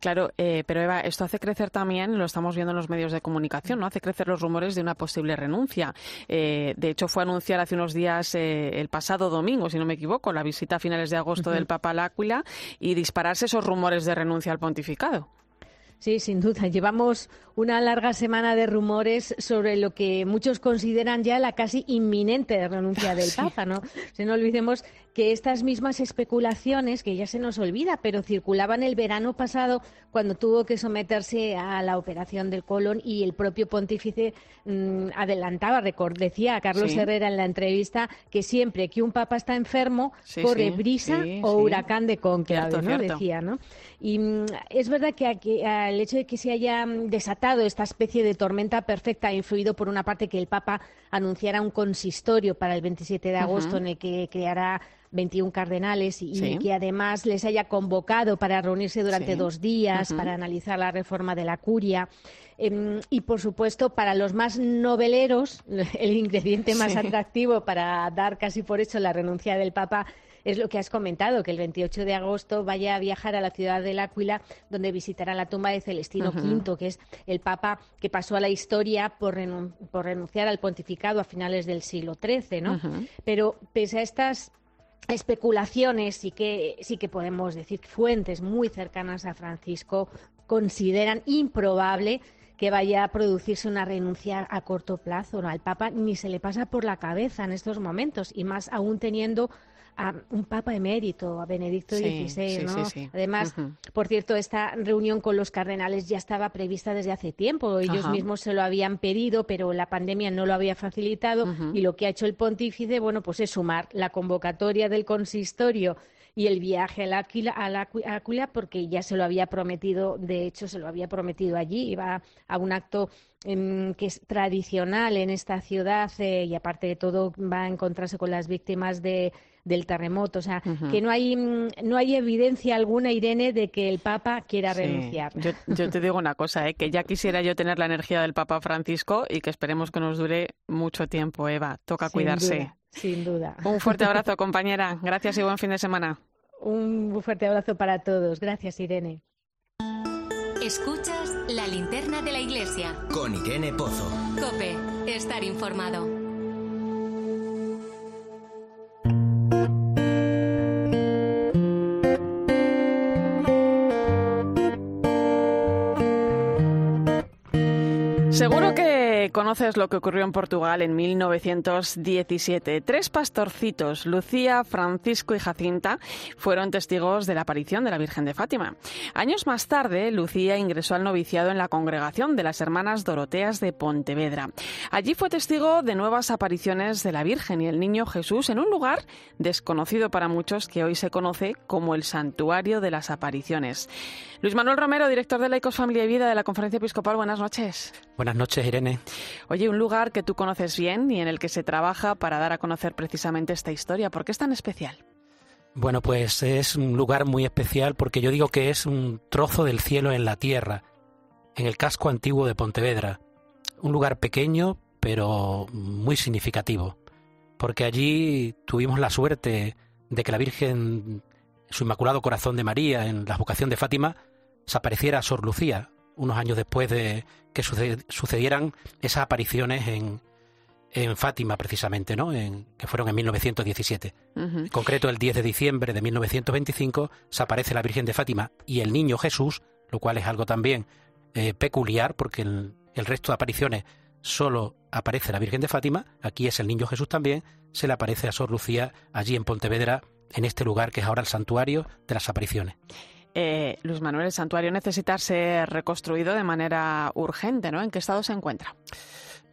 Claro, eh, pero Eva, esto hace crecer también, lo estamos viendo en los medios de comunicación, ¿no? Hace crecer los rumores de una posible renuncia. Eh, de hecho, fue anunciar hace unos días, eh, el pasado domingo, si no me equivoco, la visita a finales de agosto del Papa al Áquila y dispararse esos rumores de renuncia al pontificado. Sí, sin duda. Llevamos una larga semana de rumores sobre lo que muchos consideran ya la casi inminente renuncia del Papa, ¿no? Se no olvidemos que estas mismas especulaciones, que ya se nos olvida, pero circulaban el verano pasado cuando tuvo que someterse a la operación del colon y el propio pontífice mm, adelantaba, decía a Carlos Herrera en la entrevista que siempre que un papa está enfermo corre brisa o huracán de cónclave, ¿no? Decía, ¿no? Y mm, es verdad que el hecho de que se haya mm, desatado esta especie de tormenta perfecta ha influido por una parte que el Papa anunciara un consistorio para el 27 de agosto en el que creará 21 cardenales y, que además les haya convocado para reunirse durante dos días para analizar la reforma de la curia. Em, y, por supuesto, para los más noveleros, [laughs] el ingrediente más atractivo para dar casi por hecho la renuncia del Papa es lo que has comentado, que el 28 de agosto vaya a viajar a la ciudad de L'Aquila, donde visitará la tumba de Celestino V, que es el papa que pasó a la historia por, renunciar al pontificado a finales del siglo XIII, ¿no? Pero pese a estas especulaciones sí que sí que podemos decir fuentes muy cercanas a Francisco consideran improbable que vaya a producirse una renuncia a corto plazo. ¿no? Al Papa ni se le pasa por la cabeza en estos momentos, y más aún teniendo a un papa emérito, a Benedicto XVI, ¿no? Además, por cierto, esta reunión con los cardenales ya estaba prevista desde hace tiempo. Ellos mismos se lo habían pedido, pero la pandemia no lo había facilitado. Y lo que ha hecho el pontífice, bueno, pues es sumar la convocatoria del consistorio y el viaje a la Aquila, porque ya se lo había prometido, de hecho se lo había prometido allí, iba a un acto em, que es tradicional en esta ciudad eh, y aparte de todo va a encontrarse con las víctimas de del terremoto. O sea, que no hay, mm, no hay evidencia alguna, Irene, de que el Papa quiera renunciar. Yo, te digo una cosa, ¿eh? que ya quisiera yo tener la energía del Papa Francisco y que esperemos que nos dure mucho tiempo, Eva. Toca cuidarse. sin duda. Un fuerte [laughs] abrazo, compañera. Gracias y buen fin de semana. Un fuerte abrazo para todos. Gracias, Irene. Escuchas la linterna de la iglesia. Con Irene Pozo. Cope, estar informado. Seguro que conoces lo que ocurrió en Portugal en 1917. Tres pastorcitos, Lucía, Francisco y Jacinta, fueron testigos de la aparición de la Virgen de Fátima. Años más tarde, Lucía ingresó al noviciado en la congregación de las Hermanas Doroteas de Pontevedra. Allí fue testigo de nuevas apariciones de la Virgen y el Niño Jesús en un lugar desconocido para muchos que hoy se conoce como el Santuario de las Apariciones. Luis Manuel Romero, director de Laicos Familia y Vida de la Conferencia Episcopal, buenas noches. Buenas noches, Irene. Oye, un lugar que tú conoces bien y en el que se trabaja para dar a conocer precisamente esta historia. ¿Por qué es tan especial? Bueno, pues es un lugar muy especial porque yo digo que es un trozo del cielo en la tierra, en el casco antiguo de Pontevedra. Un lugar pequeño, pero muy significativo, porque allí tuvimos la suerte de que la Virgen, su Inmaculado Corazón de María, en la vocación de Fátima, se apareciera a Sor Lucía, unos años después de que sucedieran esas apariciones en, en Fátima, precisamente, ¿no? En, que fueron en 1917. En concreto, el 10 de diciembre de 1925 se aparece la Virgen de Fátima y el Niño Jesús, lo cual es algo también eh, peculiar, porque el, el resto de apariciones solo aparece la Virgen de Fátima, aquí es el Niño Jesús también, se le aparece a Sor Lucía allí en Pontevedra, en este lugar que es ahora el santuario de las apariciones. Eh, Luis Manuel, el santuario necesita ser reconstruido de manera urgente, ¿no? ¿En qué estado se encuentra?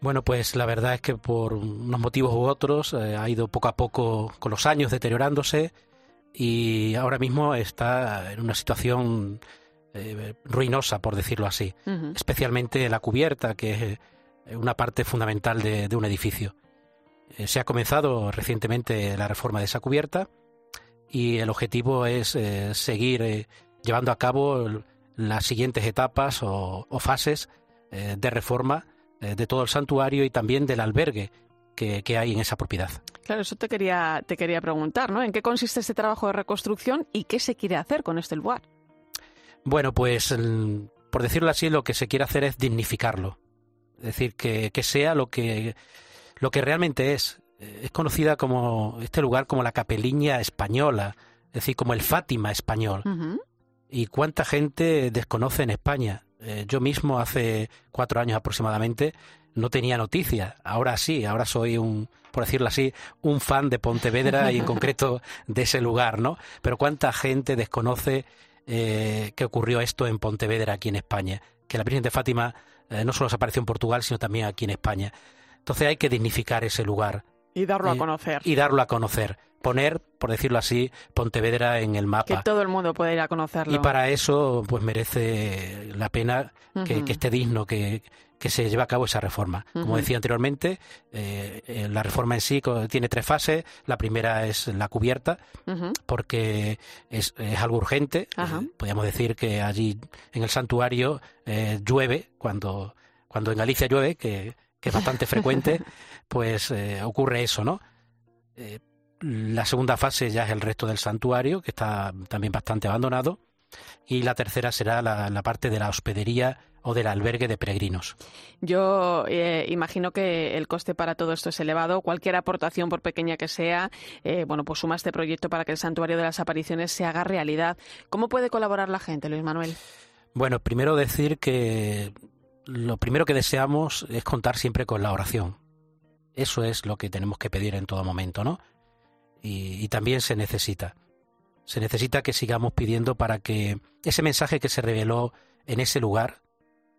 Bueno, pues la verdad es que por unos motivos u otros eh, ha ido poco a poco con los años deteriorándose y ahora mismo está en una situación eh, ruinosa, por decirlo así, especialmente la cubierta, que es una parte fundamental de, de un edificio. se ha comenzado recientemente la reforma de esa cubierta y el objetivo es seguir llevando a cabo las siguientes etapas o, fases eh, de reforma eh, de todo el santuario y también del albergue que, hay en esa propiedad. Claro, eso te quería, te quería preguntar, ¿no? ¿En qué consiste este trabajo de reconstrucción y qué se quiere hacer con este lugar? Bueno, pues por decirlo así, lo que se quiere hacer es dignificarlo. Es decir, que, que sea lo que, lo que realmente es. Eh, es conocida como este lugar como la capeliña española, es decir, como el Fátima español. ¿Y cuánta gente desconoce en España Eh, yo mismo hace cuatro años aproximadamente no tenía noticias. Ahora sí, ahora soy un, por decirlo así, un fan de Pontevedra y en [laughs] concreto de ese lugar, ¿no? Pero cuánta gente desconoce eh, que ocurrió esto en Pontevedra, aquí en España. Que la Virgen de Fátima eh, no solo se apareció en Portugal, sino también aquí en España. Entonces hay que dignificar ese lugar. Y darlo a Eh, conocer. Y darlo a conocer. Poner, por decirlo así, Pontevedra en el Que mapa. todo el mundo pueda ir a conocerlo. Y para eso, pues merece la pena que, que esté digno, que, que se lleve a cabo esa reforma. Como decía anteriormente, eh, eh, la reforma en sí tiene tres fases. La primera es la cubierta, porque es, es algo urgente. Eh, podríamos decir que allí en el santuario eh, llueve, cuando, cuando en Galicia llueve, que, que es bastante frecuente, [laughs] pues ocurre eso, ¿no? La segunda fase ya es el resto del santuario, que está también bastante abandonado. Y la tercera será la, la parte de la hospedería o del albergue de peregrinos. Yo eh, imagino que el coste para todo esto es elevado. Cualquier aportación, por pequeña que sea, eh, bueno, pues suma este proyecto para que el Santuario de las Apariciones se haga realidad. ¿Cómo puede colaborar la gente, Luis Manuel? Bueno, primero decir que lo primero que deseamos es contar siempre con la oración. Eso es lo que tenemos que pedir en todo momento, ¿no? Y, y también se necesita. Se necesita que sigamos pidiendo para que ese mensaje que se reveló en ese lugar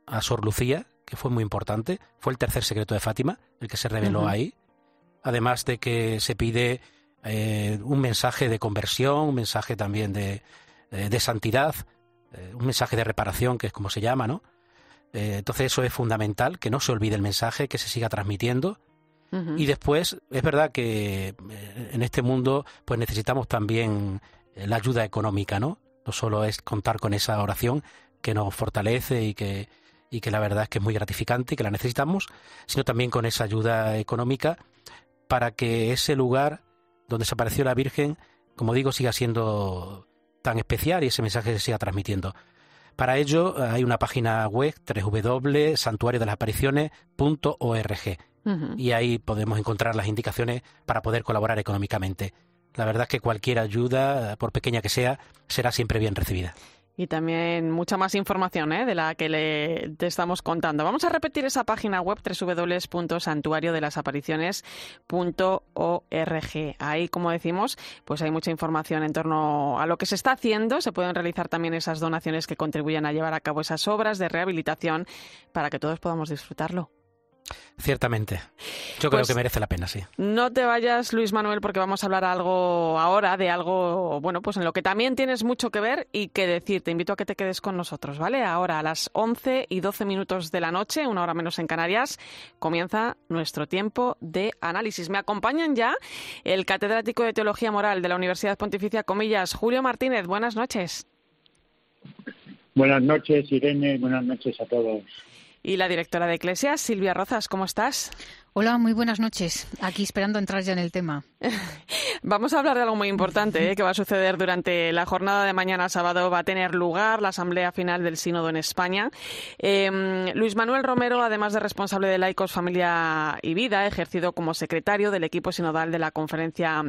a Sor Lucía, que fue muy importante, fue el tercer secreto de Fátima, el que se reveló ahí, además de que se pide eh, un mensaje de conversión, un mensaje también de, eh, de santidad, eh, un mensaje de reparación, que es como se llama, ¿no? Entonces eso es fundamental, que no se olvide el mensaje, que se siga transmitiendo. Y después, es verdad que eh, en este mundo pues necesitamos también eh, la ayuda económica, ¿no? No solo es contar con esa oración que nos fortalece y que, y que la verdad es que es muy gratificante y que la necesitamos, sino también con esa ayuda económica para que ese lugar donde se apareció la Virgen, como digo, siga siendo tan especial y ese mensaje se siga transmitiendo. Para ello hay una página web www.santuariodelasapariciones.org Y ahí podemos encontrar las indicaciones para poder colaborar económicamente. La verdad es que cualquier ayuda, por pequeña que sea, será siempre bien recibida. Y también mucha más información ¿eh? de la que le, te estamos contando. Vamos a repetir esa página web www.santuariodelasapariciones.org. Ahí, como decimos, pues hay mucha información en torno a lo que se está haciendo. Se pueden realizar también esas donaciones que contribuyan a llevar a cabo esas obras de rehabilitación para que todos podamos disfrutarlo. Ciertamente. Yo creo Pues- que merece la pena, sí. No te vayas, Luis Manuel, porque vamos a hablar algo ahora de algo, bueno, pues en lo que también tienes mucho que ver y que decir. Te invito a que te quedes con nosotros, ¿vale? Ahora a las 11 y 12 minutos de la noche, una hora menos en Canarias, comienza nuestro tiempo de análisis. Me acompañan ya el catedrático de Teología Moral de la Universidad Pontificia Comillas, Julio Martínez. Buenas noches. Buenas noches, Irene. Buenas noches a todos. Y la directora de Eclesias, Silvia Rozas. ¿Cómo estás? Hola, muy buenas noches. Aquí esperando entrar ya en el tema. [laughs] Vamos a hablar de algo muy importante ¿eh? que va a suceder durante la jornada de mañana sábado. Va a tener lugar la asamblea final del Sínodo en España. Eh, Luis Manuel Romero, además de responsable de Laicos, Familia y Vida, ejercido como secretario del equipo sinodal de la conferencia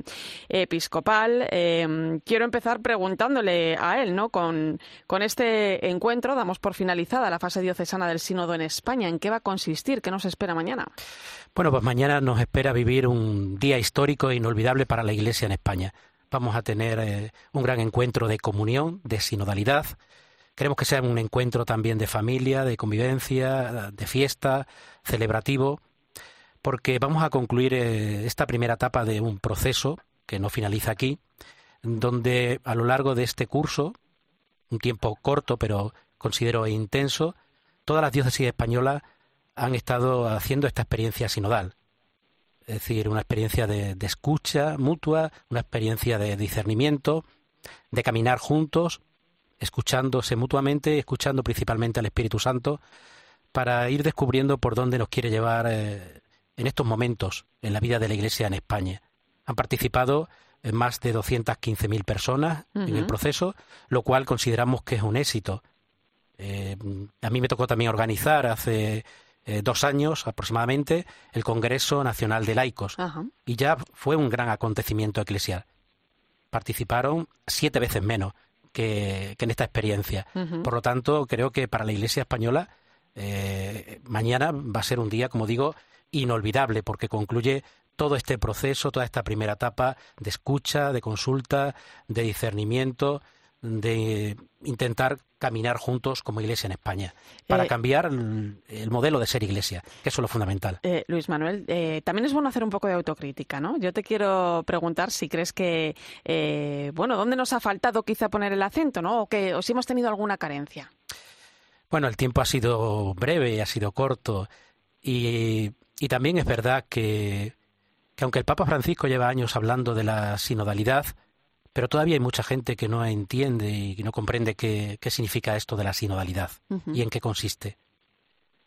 episcopal. Eh, quiero empezar preguntándole a él, ¿no? Con, con este encuentro damos por finalizada la fase diocesana del Sínodo en España. ¿En qué va a consistir? ¿Qué nos espera mañana? Bueno, pues mañana nos espera vivir un día histórico e inolvidable para la Iglesia en España. Vamos a tener eh, un gran encuentro de comunión, de sinodalidad. Queremos que sea un encuentro también de familia, de convivencia, de fiesta, celebrativo, porque vamos a concluir eh, esta primera etapa de un proceso que no finaliza aquí, donde a lo largo de este curso, un tiempo corto pero considero intenso, todas las diócesis españolas han estado haciendo esta experiencia sinodal. Es decir, una experiencia de, de escucha mutua, una experiencia de discernimiento, de caminar juntos, escuchándose mutuamente, escuchando principalmente al Espíritu Santo, para ir descubriendo por dónde nos quiere llevar eh, en estos momentos en la vida de la Iglesia en España. Han participado eh, más de 215.000 personas en el proceso, lo cual consideramos que es un éxito. Eh, a mí me tocó también organizar hace eh, dos años aproximadamente el Congreso Nacional de Laicos Ajá. y ya fue un gran acontecimiento eclesial. Participaron siete veces menos que, en esta experiencia. Por lo tanto, creo que para la Iglesia española eh, mañana va a ser un día, como digo, inolvidable, porque concluye todo este proceso, toda esta primera etapa de escucha, de consulta, de discernimiento, de intentar caminar juntos como iglesia en España, para Eh, cambiar el, el modelo de ser iglesia, que eso es lo fundamental. Eh, Luis Manuel, eh, también es bueno hacer un poco de autocrítica, ¿no? Yo te quiero preguntar si crees que, bueno, ¿dónde nos ha faltado quizá poner el acento, ¿no? O, que, o si hemos tenido alguna carencia. Bueno, el tiempo ha sido breve, ha sido corto y, y también es verdad que, que aunque el Papa Francisco lleva años hablando de la sinodalidad, pero todavía hay mucha gente que no entiende y que no comprende qué, qué significa esto de la sinodalidad y en qué consiste.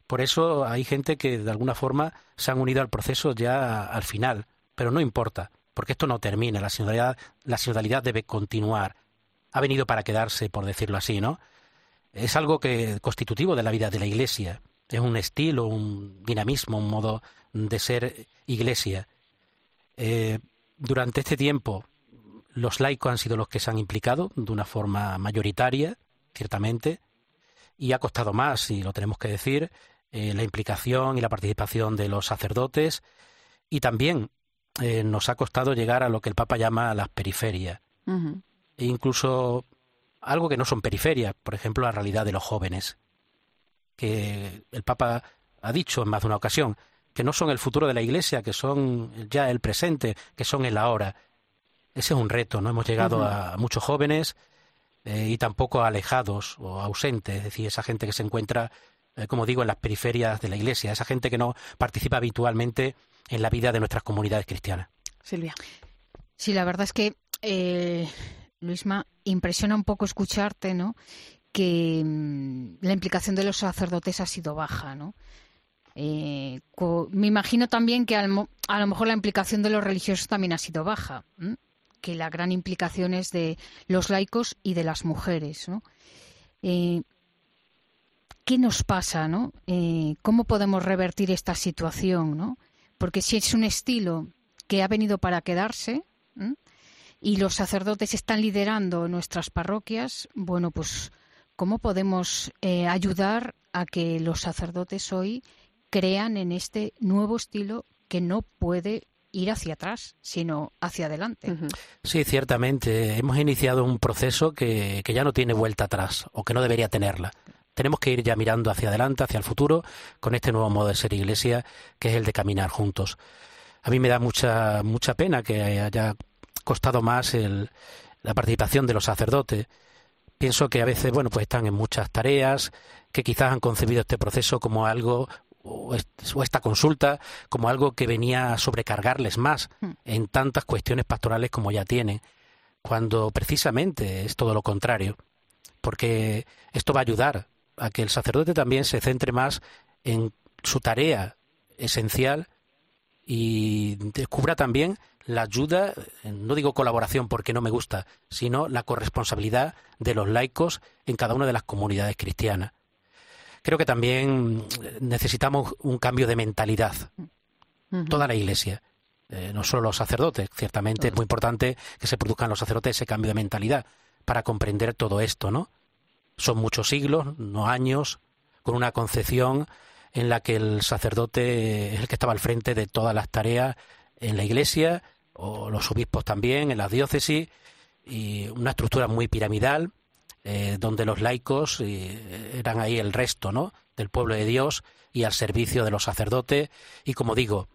Por eso hay gente que de alguna forma se han unido al proceso ya al final, pero no importa, porque esto no termina, la sinodalidad, la sinodalidad debe continuar. Ha venido para quedarse, por decirlo así, ¿no? Es algo que constitutivo de la vida de la Iglesia, es un estilo, un dinamismo, un modo de ser Iglesia. Eh, durante este tiempo, los laicos han sido los que se han implicado de una forma mayoritaria, ciertamente, y ha costado más, y lo tenemos que decir, eh, la implicación y la participación de los sacerdotes, y también eh, nos ha costado llegar a lo que el Papa llama las periferias, e incluso algo que no son periferias, por ejemplo, la realidad de los jóvenes, que el Papa ha dicho en más de una ocasión, que no son el futuro de la Iglesia, que son ya el presente, que son el ahora. Ese es un reto, ¿no? Hemos llegado a muchos jóvenes eh, y tampoco alejados o ausentes, es decir, esa gente que se encuentra, eh, como digo, en las periferias de la Iglesia, esa gente que no participa habitualmente en la vida de nuestras comunidades cristianas. Silvia. Sí, la verdad es que, eh, Luisma, impresiona un poco escucharte, ¿no? Que mm, la implicación de los sacerdotes ha sido baja, ¿no? Eh, me imagino también que al mo- a lo mejor la implicación de los religiosos también ha sido baja. Que la gran implicación es de los laicos y de las mujeres. Eh, ¿Qué nos pasa? Eh, ¿Cómo podemos revertir esta situación? Porque si es un estilo que ha venido para quedarse y los sacerdotes están liderando nuestras parroquias, bueno, pues ¿cómo podemos eh, ayudar a que los sacerdotes hoy crean en este nuevo estilo que no puede ir hacia atrás, sino hacia adelante? Sí, ciertamente. Hemos iniciado un proceso que, que ya no tiene vuelta atrás o que no debería tenerla. Tenemos que ir ya mirando hacia adelante, hacia el futuro, con este nuevo modo de ser iglesia, que es el de caminar juntos. A mí me da mucha, mucha pena que haya costado más el- la participación de los sacerdotes. Pienso que a veces, bueno, pues están en muchas tareas, que quizás han concebido este proceso como algo, o est- o esta consulta, como algo que venía a sobrecargarles más en tantas cuestiones pastorales como ya tienen, cuando precisamente es todo lo contrario, porque esto va a ayudar a que el sacerdote también se centre más en su tarea esencial y descubra también la ayuda, no digo colaboración porque no me gusta, sino la corresponsabilidad de los laicos en cada una de las comunidades cristianas. Creo que también necesitamos un cambio de mentalidad, toda la Iglesia, eh, no solo los sacerdotes. Ciertamente es muy importante que se produzcan los sacerdotes ese cambio de mentalidad para comprender todo esto, ¿no? Son muchos siglos, no años, con una concepción en la que el sacerdote es el que estaba al frente de todas las tareas en la Iglesia, o los obispos también, en las diócesis, y una estructura muy piramidal, eh, donde los laicos eh, eran ahí el resto, ¿no? Del pueblo de Dios y al servicio de los sacerdotes, y como digo,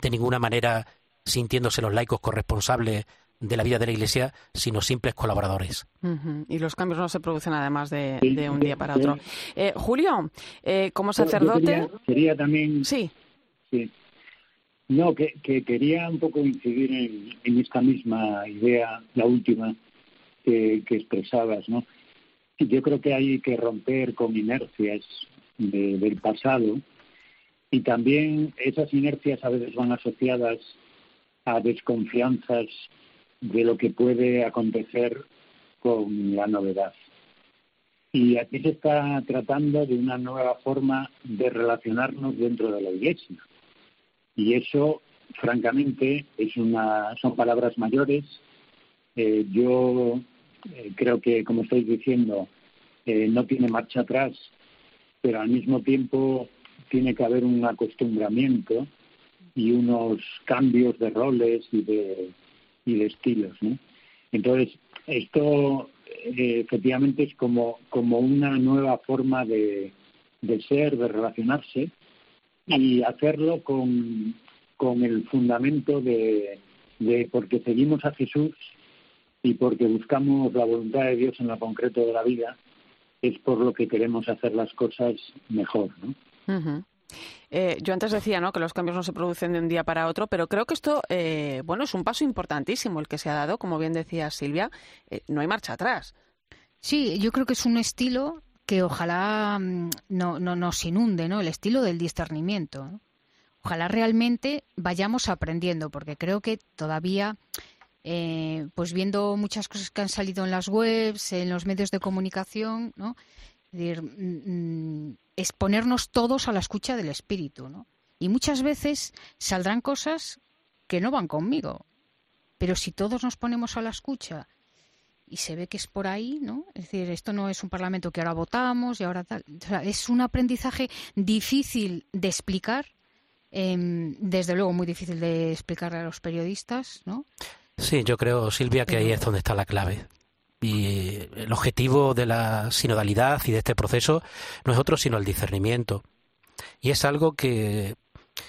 de ninguna manera sintiéndose los laicos corresponsables de la vida de la Iglesia, sino simples colaboradores. Y los cambios no se producen además de, de un día para otro. Eh, Julio, eh, como sacerdote. quería, quería también. Sí. Sí. No, que, que quería un poco incidir en, en esta misma idea, la última que, que expresabas, ¿no? Yo creo que hay que romper con inercias de- del pasado y también esas inercias a veces van asociadas a desconfianzas de lo que puede acontecer con la novedad. Y aquí se está tratando de una nueva forma de relacionarnos dentro de la Iglesia. Y eso, francamente, es una, son palabras mayores. Eh, yo eh, creo que, como estáis diciendo, eh, no tiene marcha atrás, pero al mismo tiempo tiene que haber un acostumbramiento y unos cambios de roles y de, y de estilos. ¿no? Entonces, esto eh, efectivamente es como, como una nueva forma de, de ser, de relacionarse y hacerlo con, con el fundamento de, de porque seguimos a Jesús y porque buscamos la voluntad de Dios en lo concreto de la vida, es por lo que queremos hacer las cosas mejor, ¿no? Eh, yo antes decía ¿no? que los cambios no se producen de un día para otro, pero creo que esto eh, bueno, es un paso importantísimo el que se ha dado, como bien decía Silvia, eh, no hay marcha atrás. Sí, yo creo que es un estilo que ojalá mm, no, no nos inunde, ¿no? el estilo del discernimiento. Ojalá realmente vayamos aprendiendo, porque creo que todavía eh, pues viendo muchas cosas que han salido en las webs, en los medios de comunicación, ¿no? Es decir, mm, mm, exponernos todos a la escucha del espíritu, ¿no? Y muchas veces saldrán cosas que no van conmigo. Pero si todos nos ponemos a la escucha y se ve que es por ahí, ¿no? Es decir, esto no es un parlamento que ahora votamos y ahora tal. O sea, es un aprendizaje difícil de explicar, em, desde luego muy difícil de explicar a los periodistas, ¿no? Sí, yo creo, Silvia, que ahí es donde está la clave. Y el objetivo de la sinodalidad y de este proceso no es otro sino el discernimiento. Y es algo que,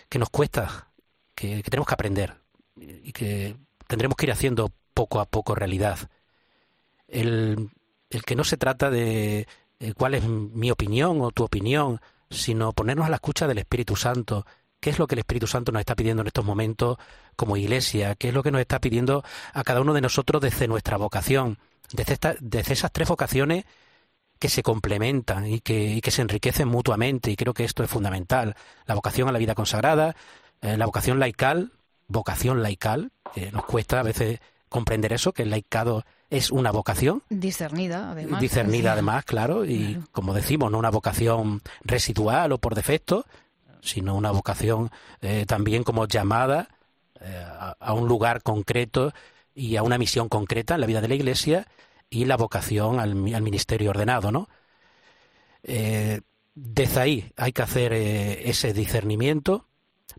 que nos cuesta, que, tenemos que aprender y que tendremos que ir haciendo poco a poco realidad. El, el que no se trata de eh, cuál es mi opinión o tu opinión, sino ponernos a la escucha del Espíritu Santo, qué es lo que el Espíritu Santo nos está pidiendo en estos momentos como iglesia, qué es lo que nos está pidiendo a cada uno de nosotros desde nuestra vocación, desde, esas tres vocaciones que se complementan y que, se enriquecen mutuamente, y creo que esto es fundamental. La vocación a la vida consagrada, eh, la vocación laical, vocación laical, que nos cuesta a veces comprender eso, que el laicado es una vocación. Discernida, además. Discernida, además, claro, y como decimos, no una vocación residual o por defecto, sino una vocación eh, también como llamada eh, a, un lugar concreto y a una misión concreta en la vida de la Iglesia y la vocación al, ministerio ordenado, ¿no? Eh, desde ahí hay que hacer ese discernimiento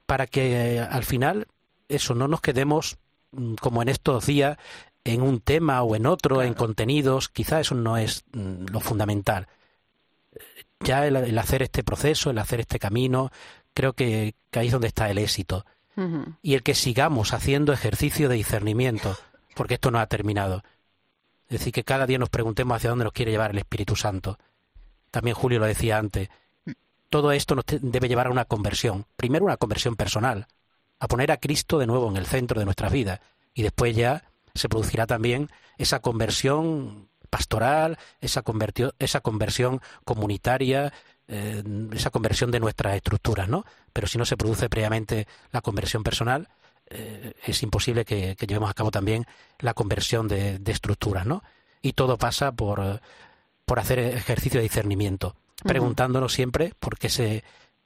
para que al final eso no nos quedemos mm, como en estos días en un tema o en otro, en contenidos, quizá eso no es mm, lo fundamental ya el, hacer este proceso, el hacer este camino, creo que, ahí es donde está el éxito. Y el que sigamos haciendo ejercicio de discernimiento, porque esto no ha terminado. Es decir, que cada día nos preguntemos hacia dónde nos quiere llevar el Espíritu Santo. También Julio lo decía antes. Todo esto nos debe llevar a una conversión. Primero una conversión personal, a poner a Cristo de nuevo en el centro de nuestras vidas. Y después ya se producirá también esa conversión pastoral, esa, esa conversión comunitaria, eh, esa conversión de nuestras estructuras, ¿no? Pero si no se produce previamente la conversión personal, eh, es imposible que, llevemos a cabo también la conversión de, estructuras, ¿no? Y todo pasa por, por hacer ejercicio de discernimiento, preguntándonos siempre, porque ese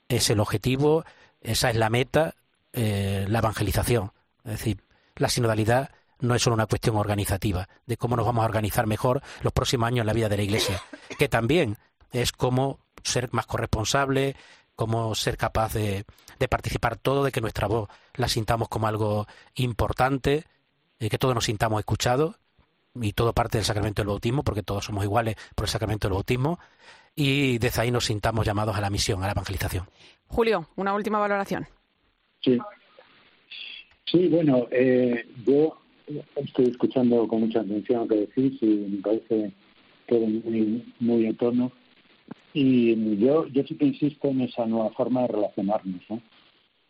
es el objetivo, esa es la meta, eh, la evangelización. Es decir, la sinodalidad no es solo una cuestión organizativa, de cómo nos vamos a organizar mejor los próximos años en la vida de la Iglesia, que también es cómo ser más corresponsable, cómo ser capaz de, participar todo, de que nuestra voz la sintamos como algo importante, de que todos nos sintamos escuchados, y todo parte del sacramento del bautismo, porque todos somos iguales por el sacramento del bautismo, y desde ahí nos sintamos llamados a la misión, a la evangelización. Julio, una última valoración. Sí. Sí, bueno, eh, yo estoy escuchando con mucha atención lo que decís y me parece todo muy, muy en tono. Y yo, yo sí que insisto en esa nueva forma de relacionarnos, ¿no?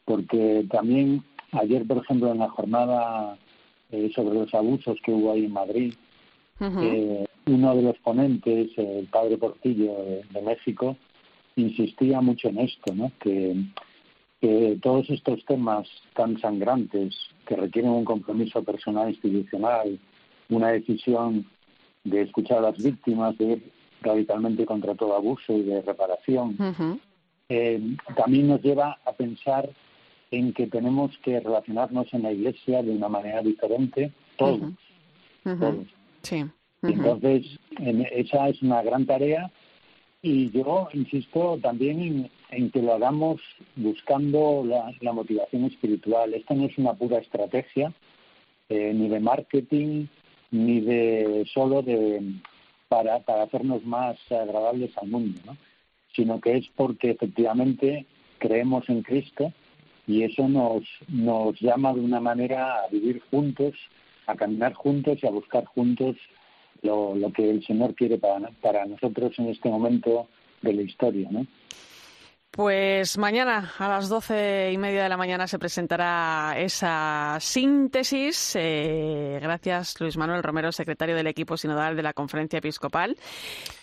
porque también ayer, por ejemplo, en la jornada eh, sobre los abusos que hubo ahí en Madrid, eh, uno de los ponentes, el padre Portillo de, México, insistía mucho en esto, ¿no? que, que todos estos temas tan sangrantes que requieren un compromiso personal institucional, una decisión de escuchar a las víctimas, de ir radicalmente contra todo abuso y de reparación, eh, también nos lleva a pensar en que tenemos que relacionarnos en la Iglesia de una manera diferente, todos. Sí. Entonces, esa es una gran tarea y yo insisto también en, que lo hagamos buscando la, motivación espiritual. Esto no es una pura estrategia, eh, ni de marketing, ni de solo de para, para hacernos más agradables al mundo, ¿no? sino que es porque efectivamente creemos en Cristo y eso nos, nos llama de una manera a vivir juntos, a caminar juntos y a buscar juntos lo, lo que el Señor quiere para, para nosotros en este momento de la historia. ¿no? Pues mañana a las doce y media de la mañana se presentará esa síntesis. Eh, gracias, Luis Manuel Romero, secretario del equipo sinodal de la Conferencia Episcopal,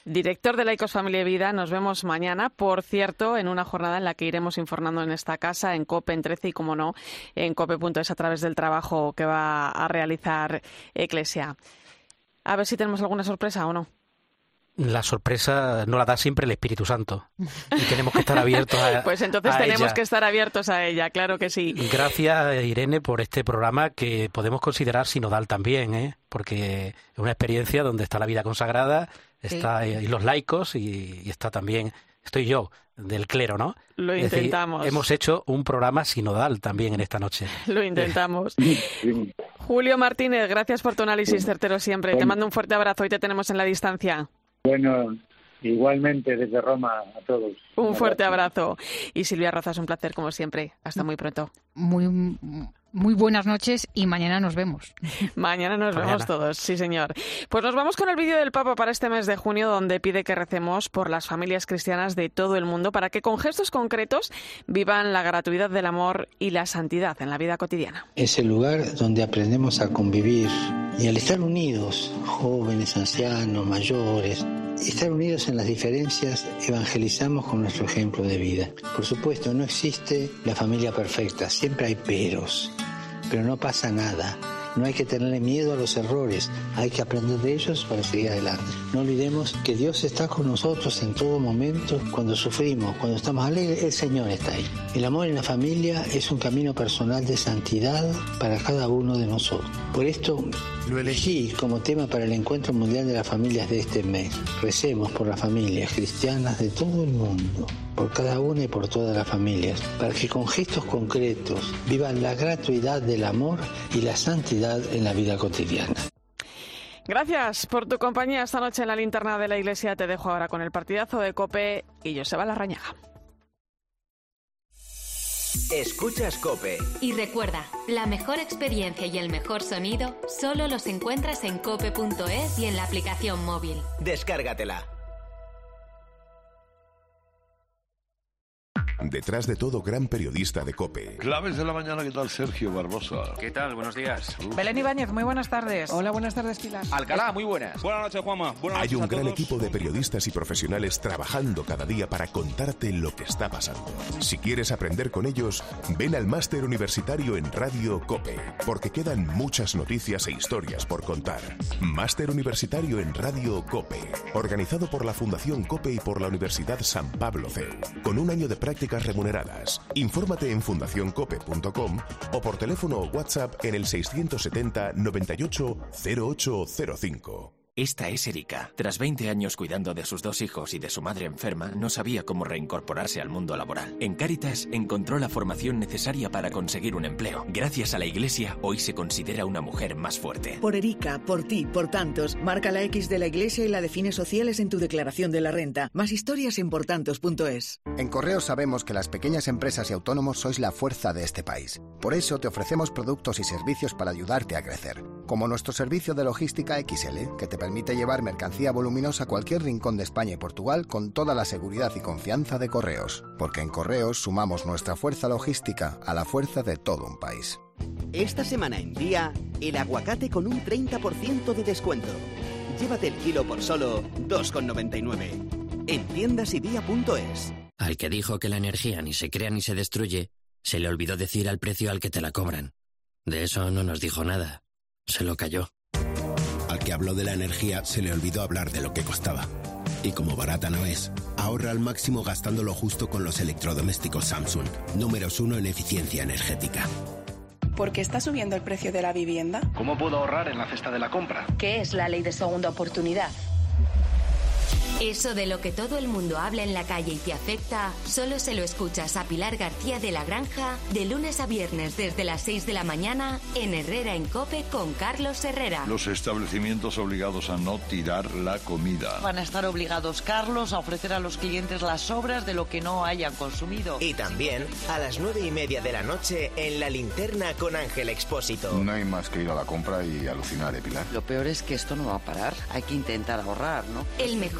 director de Laicos Familia y Vida. Nos vemos mañana, por cierto, en una jornada en la que iremos informando en esta casa, en COPE, en 13 y, como no, en COPE.es a través del trabajo que va a realizar Eclesia. A ver si tenemos alguna sorpresa o no la sorpresa no la da siempre el Espíritu Santo. Y tenemos que estar abiertos a [laughs] Pues entonces tenemos que estar abiertos a ella, claro que sí. Gracias, Irene, por este programa que podemos considerar sinodal también, ¿eh? porque es una experiencia donde está la vida consagrada, está y los laicos y, está también, estoy yo, del clero, ¿no? Lo intentamos. hemos hecho un programa sinodal también en esta noche. [laughs] Lo intentamos. [laughs] Julio Martínez, gracias por tu análisis certero siempre. Te mando un fuerte abrazo y te tenemos en la distancia. Bueno, igualmente desde Roma a todos. Un fuerte abrazo. Y Silvia Rozas, un placer como siempre. Hasta muy pronto. Muy muy buenas noches y mañana nos vemos. [laughs] Mañana nos vemos todos, sí señor. Pues nos vamos con el vídeo del Papa para este mes de junio donde pide que recemos por las familias cristianas de todo el mundo para que con gestos concretos vivan la gratuidad del amor y la santidad en la vida cotidiana. Es el lugar donde aprendemos a convivir y al estar unidos, jóvenes, ancianos, mayores, estar unidos en las diferencias, evangelizamos con nuestro ejemplo de vida. Por supuesto, no existe la familia perfecta, siempre hay peros pero no pasa nada. No hay que tenerle miedo a los errores, hay que aprender de ellos para seguir adelante. No olvidemos que Dios está con nosotros en todo momento, cuando sufrimos, cuando estamos alegres, el Señor está ahí. El amor en la familia es un camino personal de santidad para cada uno de nosotros. Por esto lo elegí como tema para el Encuentro Mundial de las Familias de este mes. Recemos por las familias cristianas de todo el mundo, por cada una y por todas las familias, para que con gestos concretos vivan la gratuidad del amor y la santidad en la vida cotidiana. Gracias por tu compañía esta noche en la linterna de la iglesia. Te dejo ahora con el partidazo de Cope y Joseba Larrañaga. Escuchas Cope. Y recuerda, la mejor experiencia y el mejor sonido solo los encuentras en cope.es y en la aplicación móvil. Descárgatela. Detrás de todo, gran periodista de COPE. Claves de la mañana, ¿qué tal Sergio Barbosa? ¿Qué tal? Buenos días. Belén Ibáñez, muy buenas tardes. Hola, buenas tardes, Pilar. Alcalá, muy buenas. Buenas noches, Juanma. Hay un gran equipo de periodistas y profesionales trabajando cada día para contarte lo que está pasando. Si quieres aprender con ellos, ven al máster universitario en Radio COPE, porque quedan muchas noticias e historias por contar. Máster universitario en Radio COPE, organizado por la Fundación COPE y por la Universidad San Pablo CEU, con un año de práctica remuneradas. Infórmate en fundacioncope.com o por teléfono o WhatsApp en el 670 98 0805. Esta es Erika. Tras 20 años cuidando de sus dos hijos y de su madre enferma, no sabía cómo reincorporarse al mundo laboral. En Cáritas encontró la formación necesaria para conseguir un empleo. Gracias a la Iglesia, hoy se considera una mujer más fuerte. Por Erika, por ti, por tantos, marca la X de la Iglesia y la define sociales en tu declaración de la renta. Más historias en portantos.es. En Correos sabemos que las pequeñas empresas y autónomos sois la fuerza de este país. Por eso te ofrecemos productos y servicios para ayudarte a crecer. Como nuestro servicio de logística XL, que te permite llevar mercancía voluminosa a cualquier rincón de España y Portugal con toda la seguridad y confianza de Correos, porque en Correos sumamos nuestra fuerza logística a la fuerza de todo un país. Esta semana en día, el aguacate con un 30% de descuento. Llévate el kilo por solo 2,99. En tiendasidía.es. Al que dijo que la energía ni se crea ni se destruye, se le olvidó decir al precio al que te la cobran. De eso no nos dijo nada. Se lo cayó. Al que habló de la energía se le olvidó hablar de lo que costaba. Y como barata no es, ahorra al máximo gastándolo justo con los electrodomésticos Samsung, números uno en eficiencia energética. ¿Por qué está subiendo el precio de la vivienda? ¿Cómo puedo ahorrar en la cesta de la compra? ¿Qué es la ley de segunda oportunidad? Eso de lo que todo el mundo habla en la calle y te afecta, solo se lo escuchas a Pilar García de la Granja de lunes a viernes desde las 6 de la mañana en Herrera en Cope con Carlos Herrera. Los establecimientos obligados a no tirar la comida. Van a estar obligados, Carlos, a ofrecer a los clientes las sobras de lo que no hayan consumido. Y también a las nueve y media de la noche en la linterna con Ángel Expósito. No hay más que ir a la compra y alucinar, ¿eh, Pilar? Lo peor es que esto no va a parar. Hay que intentar ahorrar, ¿no? El